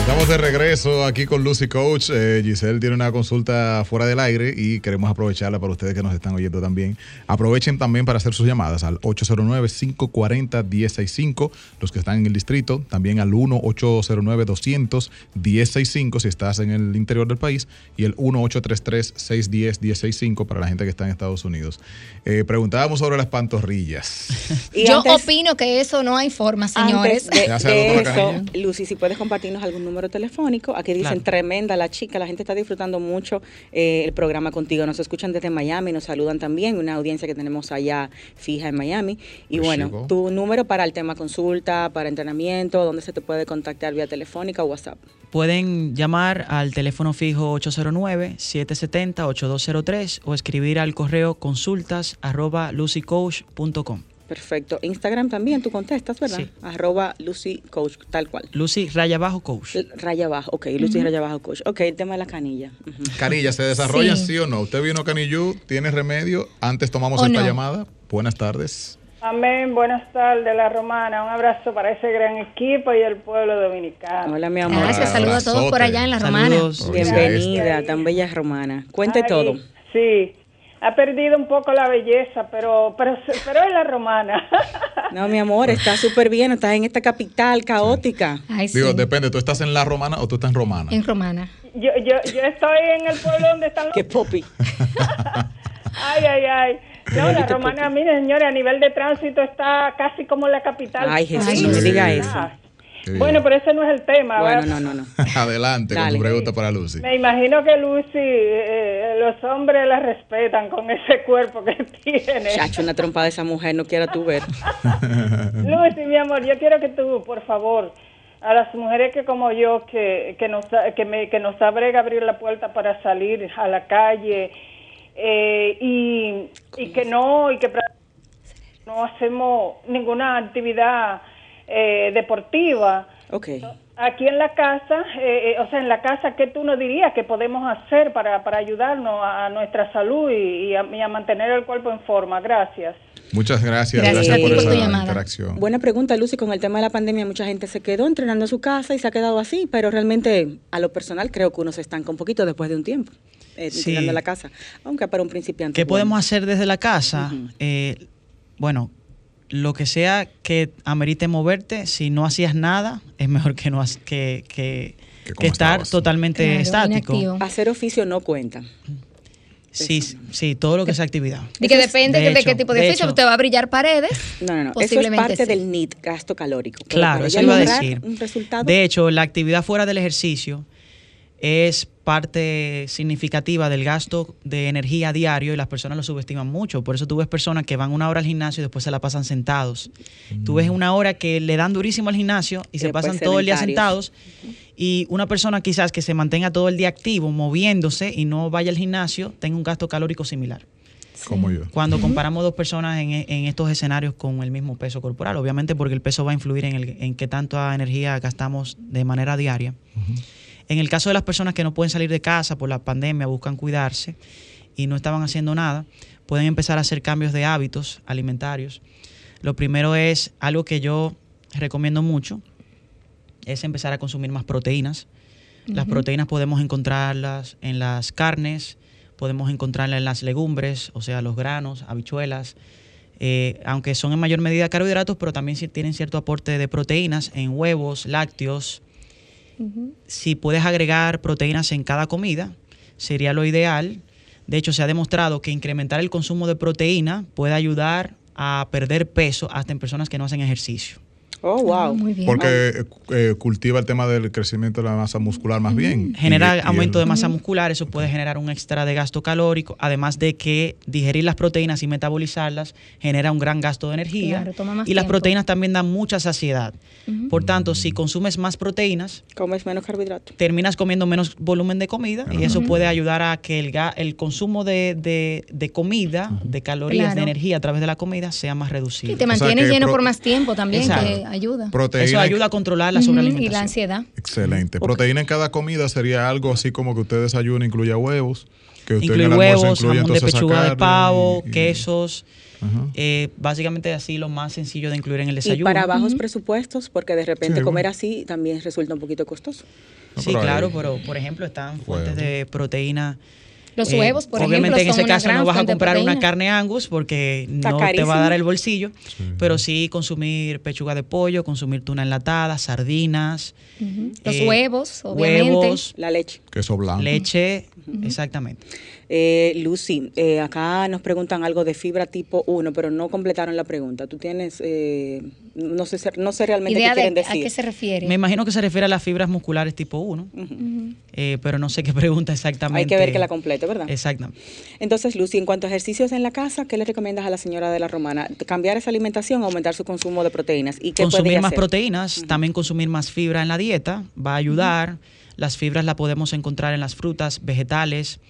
Estamos de regreso aquí con Lucy Coach. Eh, Giselle tiene una consulta fuera del aire y queremos aprovecharla para ustedes que nos están oyendo también. Aprovechen también para hacer sus llamadas al 809-540-1065, los que están en el distrito, también al 1-809-200-1065 si estás en el interior del país y el 1-833-610-1065 para la gente que está en Estados Unidos. Eh, preguntábamos sobre las pantorrillas. Y Yo antes- opino que eso no hay forma, señores. Antes de, ¿Ya se de eso? Lucy, si puedes compartirnos algún número telefónico. Aquí dicen Claro. tremenda la chica, la gente está disfrutando mucho eh, el programa contigo. Nos escuchan desde Miami, nos saludan también, una audiencia que tenemos allá fija en Miami. Y Pues bueno, tu número para el tema consulta, para entrenamiento, dónde se te puede contactar vía telefónica o WhatsApp. Pueden llamar al teléfono fijo 809-770-8203 o escribir al correo consultas arroba lucycoach.com. Perfecto. Instagram también, tú contestas, ¿verdad? Sí. Arroba Lucy Coach, tal cual. Lucy raya bajo coach. Raya abajo, ok, Lucy Raya abajo Coach. Ok, el tema de la canilla. Canilla, ¿se desarrollan Sí. sí. o no? ¿Usted vino Canillú? ¿Tiene remedio? Antes tomamos ¿O esta no? llamada. Buenas tardes. Amén, buenas tardes, la romana. Un abrazo para ese gran equipo y el pueblo dominicano. Hola, mi amor. Gracias, saludos a todos por allá en la romana. Saludos. Bienvenida, tan bella romana. Cuente Ay, todo. Sí, ha perdido un poco la belleza, pero pero, pero es la romana. No, mi amor, está súper bien. Estás en esta capital caótica. Ay, sí. Digo, depende, ¿tú estás en la romana o tú estás en romana? En romana. yo, yo, yo estoy en el pueblo donde están los... Qué popi. Ay, ay, ay. No, la romana, mire, señores, a nivel de tránsito está casi como la capital. Ay, Jesús, Ay, no me sí. diga eso. Bien. Bueno, pero ese no es el tema. Bueno, ¿verdad? no, no, no. Adelante con Dale. tu pregunta para Lucy. Me imagino que Lucy, eh, los hombres la respetan con ese cuerpo que tiene. Chacho, una trompada de esa mujer, no quiera tú ver. Lucy, mi amor, yo quiero que tú, por favor, a las mujeres que como yo, que, que, nos, que, me, que nos sabrega abrir la puerta para salir a la calle eh, y, y que no, y que no hacemos ninguna actividad eh, deportiva. Ok. Aquí en la casa, eh, eh, o sea, en la casa, ¿qué tú nos dirías que podemos hacer para, para ayudarnos a, a nuestra salud y, y a, y a mantener el cuerpo en forma? Gracias. Muchas gracias, Gracias por por esa tu llamada. interacción. Buena pregunta, Lucy. Con el tema de la pandemia, mucha gente se quedó entrenando en su casa y se ha quedado así, pero realmente, a lo personal, creo que uno se estanca un poquito después de un tiempo eh, Sí. entrenando en la casa. Aunque para un principiante. ¿Qué bueno. podemos hacer desde la casa? Eh, bueno, lo que sea que amerite moverte, si no hacías nada, es mejor que no que, que, Que como que estar estabas. totalmente Claro, estático. inactivo. Hacer oficio no cuenta. Sí, sí, todo lo que sea actividad. Y que es- depende de de, hecho, qué tipo de, de oficio. Usted va a brillar paredes. No, no, no. Eso es parte sí. del NIT, gasto calórico. Claro, eso iba a decir. Un resultado. De hecho, la actividad fuera del ejercicio es parte significativa del gasto de energía diario y las personas lo subestiman mucho. Por eso tú ves personas que van una hora al gimnasio y después se la pasan sentados. Tú ves una hora que le dan durísimo al gimnasio y, Y se pasan todo el día sentados. Y una persona quizás que se mantenga todo el día activo, moviéndose y no vaya al gimnasio, tenga un gasto calórico similar. Como yo. Cuando comparamos dos personas en, en estos escenarios con el mismo peso corporal, obviamente porque el peso va a influir en, el, en qué tanta energía gastamos de manera diaria. En el caso de las personas que no pueden salir de casa por la pandemia, buscan cuidarse y no estaban haciendo nada, pueden empezar a hacer cambios de hábitos alimentarios. Lo primero es algo que yo recomiendo mucho, es empezar a consumir más proteínas. Las proteínas podemos encontrarlas en las carnes, podemos encontrarlas en las legumbres, o sea, los granos, habichuelas, eh, aunque son en mayor medida carbohidratos, pero también tienen cierto aporte de proteínas en huevos, lácteos. Si puedes agregar proteínas en cada comida, sería lo ideal. De hecho, se ha demostrado que incrementar el consumo de proteína puede ayudar a perder peso hasta en personas que no hacen ejercicio. Oh, wow. Ah, muy bien. Porque eh, cultiva el tema del crecimiento de la masa muscular más bien. genera Y- y aumento el- de masa muscular, eso puede generar un extra de gasto calórico, además de que digerir las proteínas y metabolizarlas genera un gran gasto de energía. Claro, toma más y las proteínas también dan mucha saciedad. Por tanto, si consumes más proteínas, Comes menos carbohidratos. terminas comiendo menos volumen de comida y eso puede ayudar a que el, el consumo de, de- de comida, de calorías, de energía a través de la comida sea más reducido. Y te O sea mantienes lleno pro- por más tiempo también, Exacto. que ayuda. Proteína. Eso ayuda a controlar la sobrealimentación. Y la ansiedad. Excelente. Proteína en cada comida sería algo así como que usted desayuna, incluya huevos. Que usted Incluye en el almuerzo huevos, jamón de pechuga de pavo, y- y- quesos. Ajá. eh, básicamente así lo más sencillo de incluir en el Y desayuno. para bajos presupuestos, porque de repente Sí, comer bueno. así también resulta un poquito costoso. No, Sí, ahí- claro, pero por ejemplo están fuentes de proteína. Los eh, huevos, por obviamente ejemplo, en ese caso no vas a comprar una carne angus porque Está no te va a dar el bolsillo, pero sí consumir pechuga de pollo, consumir tuna enlatada, sardinas, Ujú. Los eh, huevos, obviamente. huevos, La leche. Queso blanco. leche, exactamente. Eh, Lucy, eh, acá nos preguntan algo de fibra tipo 1, pero no completaron la pregunta. Tú tienes, eh, no, sé, no sé realmente Idea qué de quieren a decir. qué se refiere. Me imagino que se refiere a las fibras musculares tipo 1, eh, pero no sé qué pregunta exactamente. Hay que ver que la complete, ¿verdad? Exactamente. Entonces, Lucy, en cuanto a ejercicios en la casa, ¿qué le recomiendas a la señora de la Romana? ¿Cambiar esa alimentación o aumentar su consumo de proteínas? ¿Y qué consumir más hacer? proteínas, también consumir más fibra en la dieta va a ayudar. Las fibras las podemos encontrar en las frutas, vegetales,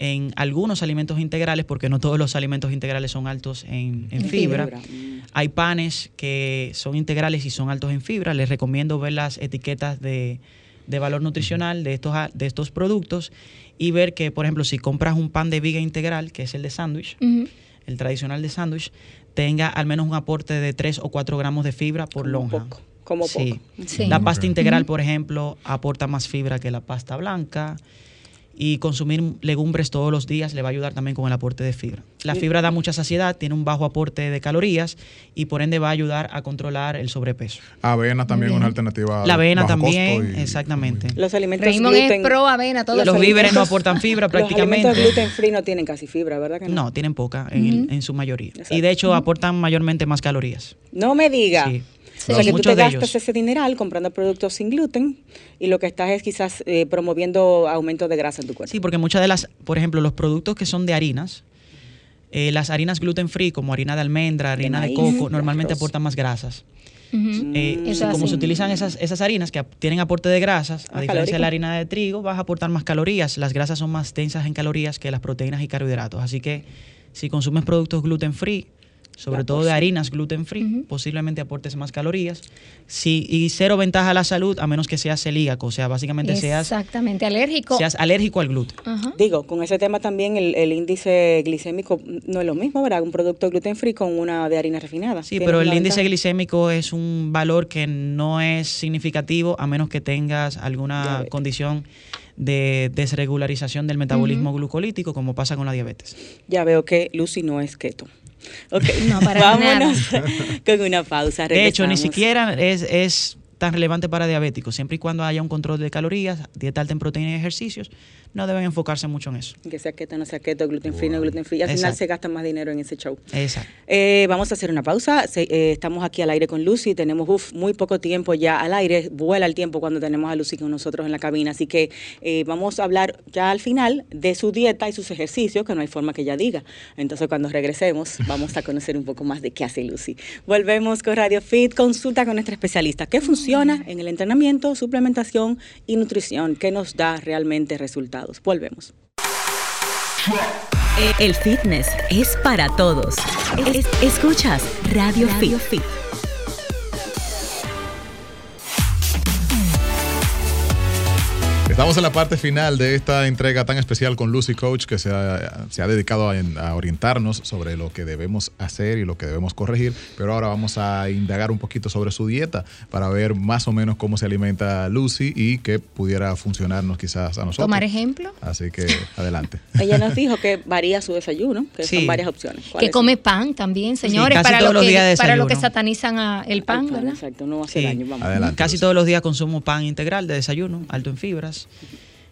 en algunos alimentos integrales, porque no todos los alimentos integrales son altos en, fibra. fibra, mm. Hay panes que son integrales y son altos en fibra. Les recomiendo ver las etiquetas de, de valor nutricional de estos, a- de estos productos y ver que, por ejemplo, si compras un pan de viga integral, que es el de sándwich, el tradicional de sándwich, tenga al menos un aporte de 3 o 4 gramos de fibra por Como lonja. poco, como Sí. poco. Sí. La pasta integral, por ejemplo, aporta más fibra que la pasta blanca. Y consumir legumbres todos los días le va a ayudar también con el aporte de fibra. La fibra da mucha saciedad, tiene un bajo aporte de calorías y por ende va a ayudar a controlar el sobrepeso. Avena también Muy una alternativa. La avena bajo también, costo y- exactamente. Los alimentos Raymond gluten, es pro avena, todo Los eso. víveres no aportan fibra Los alimentos prácticamente. gluten free no tienen casi fibra, ¿verdad que no? No, tienen poca en, en su mayoría. Exacto. Y de hecho aportan mayormente más calorías. No me diga. Sí. O sea, que tú te gastas ellos. ese dineral comprando productos sin gluten y lo que estás es quizás eh, promoviendo aumento de grasa en tu cuerpo. Sí, porque muchas de las, por ejemplo, los productos que son de harinas, eh, las harinas gluten free, como harina de almendra, harina de, maíz, coco, normalmente arroz. aportan más grasas. Eh, Eso es como así. se utilizan esas, esas harinas que tienen aporte de grasas, a diferencia de la harina de trigo, vas a aportar más calorías. Las grasas son más densas en calorías que las proteínas y carbohidratos. Así que si consumes productos gluten free, sobre La todo de porción. harinas gluten free, posiblemente aportes más calorías. Sí, y cero ventaja a la salud a menos que seas celíaco, o sea, básicamente seas, Exactamente, alérgico. seas alérgico al gluten. Digo, con ese tema también el, el índice glicémico no es lo mismo, ¿verdad? Un producto gluten free con una de harina refinada. Sí, pero el índice ventaja. glicémico es un valor que no es significativo a menos que tengas alguna Diabetes. condición de desregularización del metabolismo glucolítico, como pasa con la diabetes. Ya veo que Lucy no es keto. Ok, No, para vámonos con una pausa. De hecho, ni regresamos. siquiera es, es tan relevante para diabéticos. Siempre y cuando haya un control de calorías, dieta alta en proteínas y ejercicios, no deben enfocarse mucho en eso. Que sea keto, no sea keto, gluten free, no gluten free. Al final Exacto. se gasta más dinero en ese show. Exacto. Eh, vamos a hacer una pausa. Se- eh, estamos aquí al aire con Lucy. Tenemos uf, muy poco tiempo ya al aire. Vuela el tiempo cuando tenemos a Lucy con nosotros en la cabina. Así que eh, vamos a hablar ya al final de su dieta y sus ejercicios, que no hay forma que ella diga. Entonces, cuando regresemos, vamos a conocer un poco más de qué hace Lucy. Volvemos con Radio Fit. Consulta con nuestra especialista. ¿Qué funciona en el entrenamiento, suplementación y nutrición? ¿Qué nos da realmente resultados? Volvemos. El fitness es para todos. Es- escuchas Radio, Fit. Estamos en la parte final de esta entrega tan especial con Lucy Coach que se ha, se ha dedicado a, a orientarnos sobre lo que debemos hacer y lo que debemos corregir, pero ahora vamos a indagar un poquito sobre su dieta para ver más o menos cómo se alimenta Lucy y qué pudiera funcionarnos quizás a nosotros. Tomar ejemplo. Así que adelante. Ella nos dijo que varía su desayuno, que Sí. son varias opciones. Que ¿Cuáles come pan también, señores, casi para, todos lo los que, días de para lo que satanizan a el pan, El ¿verdad? Exacto, no hace Sí. daño. Vamos. Adelante. Casi Lucy. todos los días consumo pan integral de desayuno, alto en fibras.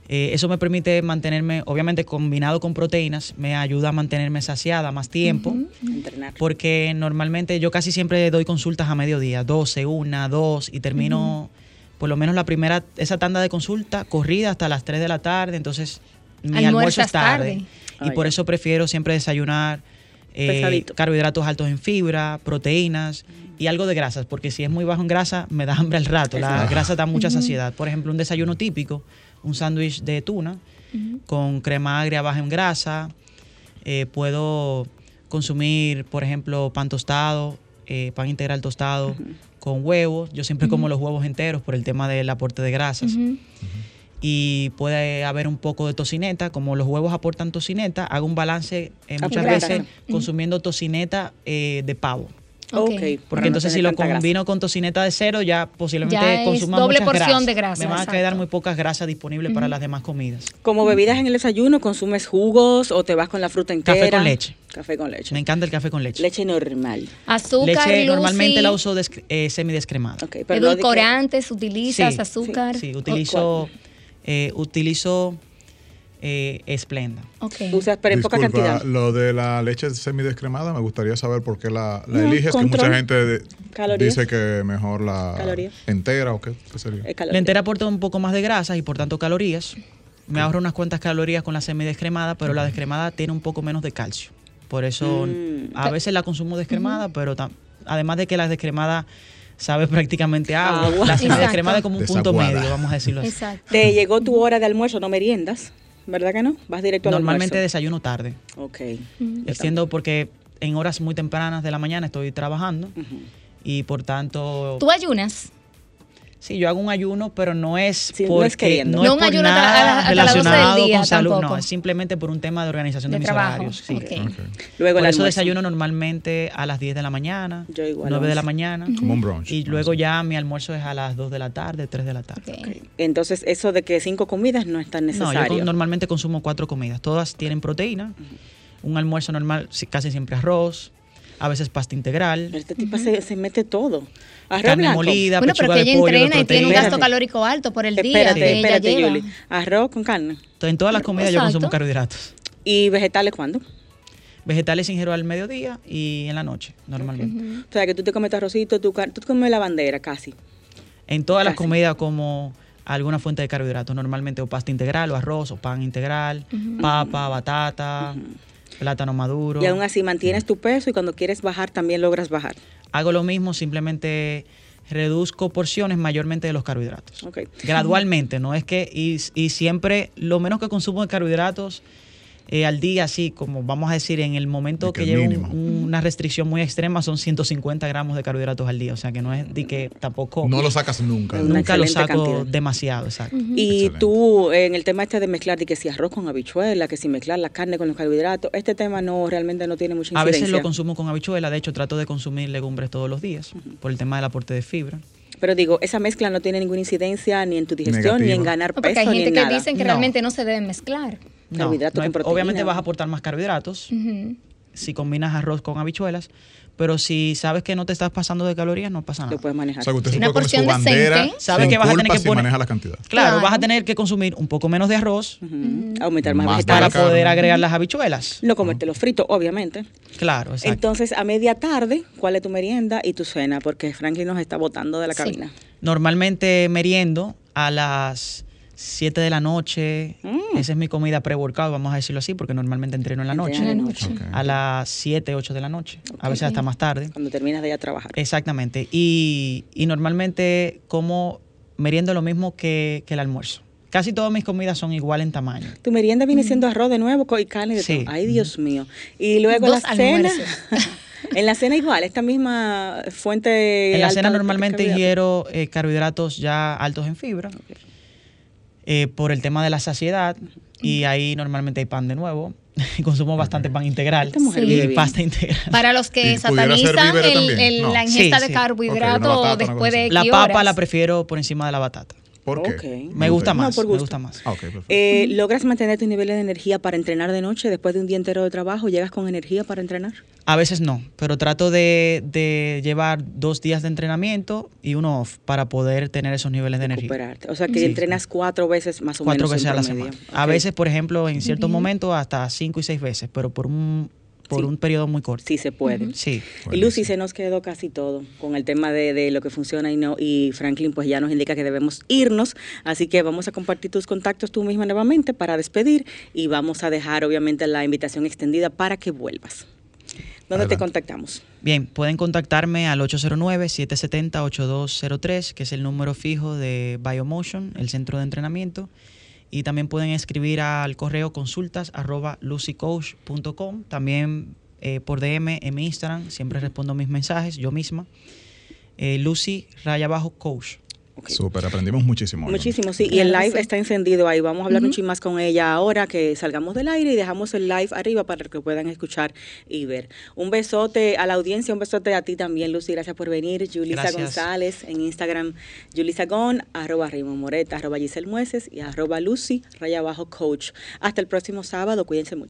Eh, eso me permite mantenerme, obviamente combinado con proteínas, me ayuda a mantenerme saciada más tiempo. Entrenar. Porque normalmente yo casi siempre doy consultas a mediodía, 12, 1, 2, y termino por lo menos la primera, esa tanda de consulta corrida hasta las 3 de la tarde, entonces mi almuerzo es tarde. tarde. Y por eso prefiero siempre desayunar eh, Pesadito. carbohidratos altos en fibra, proteínas y algo de grasas, porque si es muy bajo en grasa me da hambre al rato, la grasa da mucha saciedad. Por ejemplo, un desayuno típico, un sándwich de tuna con crema agria baja en grasa, eh, puedo consumir, por ejemplo, pan tostado, eh, pan integral tostado con huevos. Yo siempre como los huevos enteros por el tema del aporte de grasas. Y puede haber un poco de tocineta, como los huevos aportan tocineta, hago un balance eh, muchas grasa. veces consumiendo tocineta eh, de pavo. Porque no entonces si lo grasa. combino con tocineta de cero, ya posiblemente Ya consuma doble muchas porción grasas. de grasa, Me van a quedar muy pocas grasas disponibles para las demás comidas. Como bebidas en el desayuno, ¿consumes jugos o te vas con la fruta entera? Café con leche. Café con leche. Me encanta el café con leche. Leche normal. Azúcar, Leche Lucy, normalmente la uso des- eh, semidescremada. Ok, pero no de que- edulcorantes, utilizas Sí, azúcar. Sí, utilizo, eh, utilizo eh, Splenda. Ok. Usas, pero en poca cantidad. lo de la leche semidescremada, me gustaría saber por qué la, la No, eliges, que control. mucha gente de- dice que mejor la Calorías. entera o qué, qué sería. Eh. La entera aporta un poco más de grasas y por tanto calorías. Me ahorro unas cuantas calorías con la semidescremada, pero la descremada tiene un poco menos de calcio. Por eso Mm. a veces la consumo descremada, pero además de que la descremada sabe prácticamente agua, Agua. la semidescremada Exacto. es como un punto medio, vamos a decirlo así. Exacto. Te llegó tu hora de almuerzo, no meriendas, ¿verdad que no? Vas directo al Normalmente almuerzo. desayuno tarde. Ok. Extiendo porque en horas muy tempranas de la mañana estoy trabajando y por tanto ¿Tú ayunas? Sí, yo hago un ayuno, pero no es Sí, no porque no, No es un por ayuno nada hasta las 12 del relacionado día con salud, tampoco. no, es simplemente por un tema de organización de, De mis trabajo, horarios. sí. ok. Ok. Luego Por eso almuerzo. desayuno normalmente a las 10 de la mañana, Yo igual, 9 de la 11. mañana. Como un brunch. Y luego ya mi almuerzo es a las 2 de la tarde, 3 de la tarde. Ok. Entonces, eso de que cinco comidas no es tan No, yo necesario. con- normalmente consumo cuatro comidas. Todas tienen proteína. Un almuerzo normal, casi siempre arroz, a veces pasta integral, Este tipo se, se mete todo. Arroz carne blanco. molida, Bueno, pero pechuga que de ella de entrena y tiene un gasto calórico alto por el día Espérate, que ella espérate, lleva. Yuli. Arroz con carne. En todas las comidas yo consumo carbohidratos. ¿Y vegetales cuándo? Vegetales ingiero al mediodía y en la noche, normalmente. O sea, que tú te comes tu arrocito, tú te comes la bandera casi. En todas las comidas como alguna fuente de carbohidratos, normalmente o pasta integral o arroz o pan integral, papa, batata, plátano maduro. Y aún así mantienes tu peso y cuando quieres bajar también logras bajar. Hago lo mismo, simplemente reduzco porciones mayormente de los carbohidratos. Gradualmente, no es que, y, y siempre lo menos que consumo de carbohidratos eh, al día, así como vamos a decir, en el momento De que que mínimo. un- una restricción muy extrema son 150 gramos de carbohidratos al día, o sea que no es de que tampoco, No lo sacas nunca. Nunca lo saco cantidad. demasiado, exacto. Y Excelente. tú, en el tema este de mezclar, de que si arroz con habichuela, que si mezclar la carne con los carbohidratos, este tema no realmente no tiene mucha A incidencia. veces lo consumo con habichuela, de hecho trato de consumir legumbres todos los días por el tema del aporte de fibra. Pero digo, esa mezcla no tiene ninguna incidencia ni en tu digestión, ni en ganar No, peso, porque hay ni gente en que nada. dicen que No. realmente no se deben mezclar. No, Carbohidratos no hay- con proteína. obviamente vas a aportar más carbohidratos si combinas arroz con habichuelas, pero si sabes que no te estás pasando de calorías, no pasa nada. Lo puedes manejar. O sea, que usted se Una comer su porción bandera decente. Sabe sin que vas a tener que si poner- maneja la cantidad. Claro, Claro. vas a tener que consumir un poco menos de arroz. Aumentar más, Más para vegetales. carne. poder agregar las habichuelas. No comértelo frito, obviamente. Claro, exacto. Entonces, a media tarde, ¿cuál es tu merienda y tu cena? Porque Franklin nos está botando de la Sí. cabina. Normalmente meriendo a las 7 de la noche. Mm. Esa es mi comida pre-workout, vamos a decirlo así, porque normalmente entreno en la noche. En la noche. A las 7, 8 de la noche. A veces hasta más tarde. Cuando terminas de ir a trabajar. Exactamente. Y, y normalmente como meriendo lo mismo que, que el almuerzo. Casi todas mis comidas son igual en tamaño. Tu merienda viene siendo arroz de nuevo y carne de Sí. todo. Ay, Dios mío. Y luego Dos la cena. en la cena igual, esta misma fuente. En la alta cena normalmente ingiero eh, carbohidratos ya altos en fibra eh, por el tema de la saciedad y ahí normalmente hay pan de nuevo. Consumo bastante pan integral Sí. y pasta integral. Para los ¿Y que satanizan el- el- No. la ingesta Sí, de sí. carbohidratos batata, después de cosa La X papa horas. la prefiero por encima de la batata. ¿Por qué? Me gusta No, más, por me gusto. gusta más. Ah. Eh, ¿Logras mantener tus niveles de energía para entrenar de noche después de un día entero de trabajo? ¿Llegas con energía para entrenar? A veces no, pero trato de, de llevar dos días de entrenamiento y uno off para poder tener esos niveles de energía. Recuperarte. O sea, que Sí. entrenas cuatro veces más o Cuatro menos. veces en a la semana. A veces, por ejemplo, en ciertos momentos hasta cinco y seis veces, pero por un, por Sí. un periodo muy corto. Sí se puede. Sí. Y Lucy, se nos quedó casi todo con el tema de, de lo que funciona y no. Y Franklin, pues ya nos indica que debemos irnos. Así que vamos a compartir tus contactos tú misma nuevamente para despedir. Y vamos a dejar, obviamente, la invitación extendida para que vuelvas. ¿Dónde te contactamos? Bien, pueden contactarme al 809-770-8203, que es el número fijo de Biomotion, el centro de entrenamiento. Y también pueden escribir al correo consultas arroba lucycoach.com. También eh, por DM en mi Instagram, siempre respondo mis mensajes, yo misma. Eh, Lucy raya abajo coach. Ok. Súper, aprendimos muchísimo. Muchísimo, sí. Y el live está encendido ahí. Vamos a hablar un chin más con ella ahora que salgamos del aire y dejamos el live arriba para que puedan escuchar y ver. Un besote a la audiencia, un besote a ti también, Lucy. Gracias por venir. Julisa Gracias. González en Instagram, Julisa Gon, arroba Raymond Moreta, arroba Giselle Mueces y arroba Lucy, raya abajo coach. Hasta el próximo sábado. Cuídense mucho.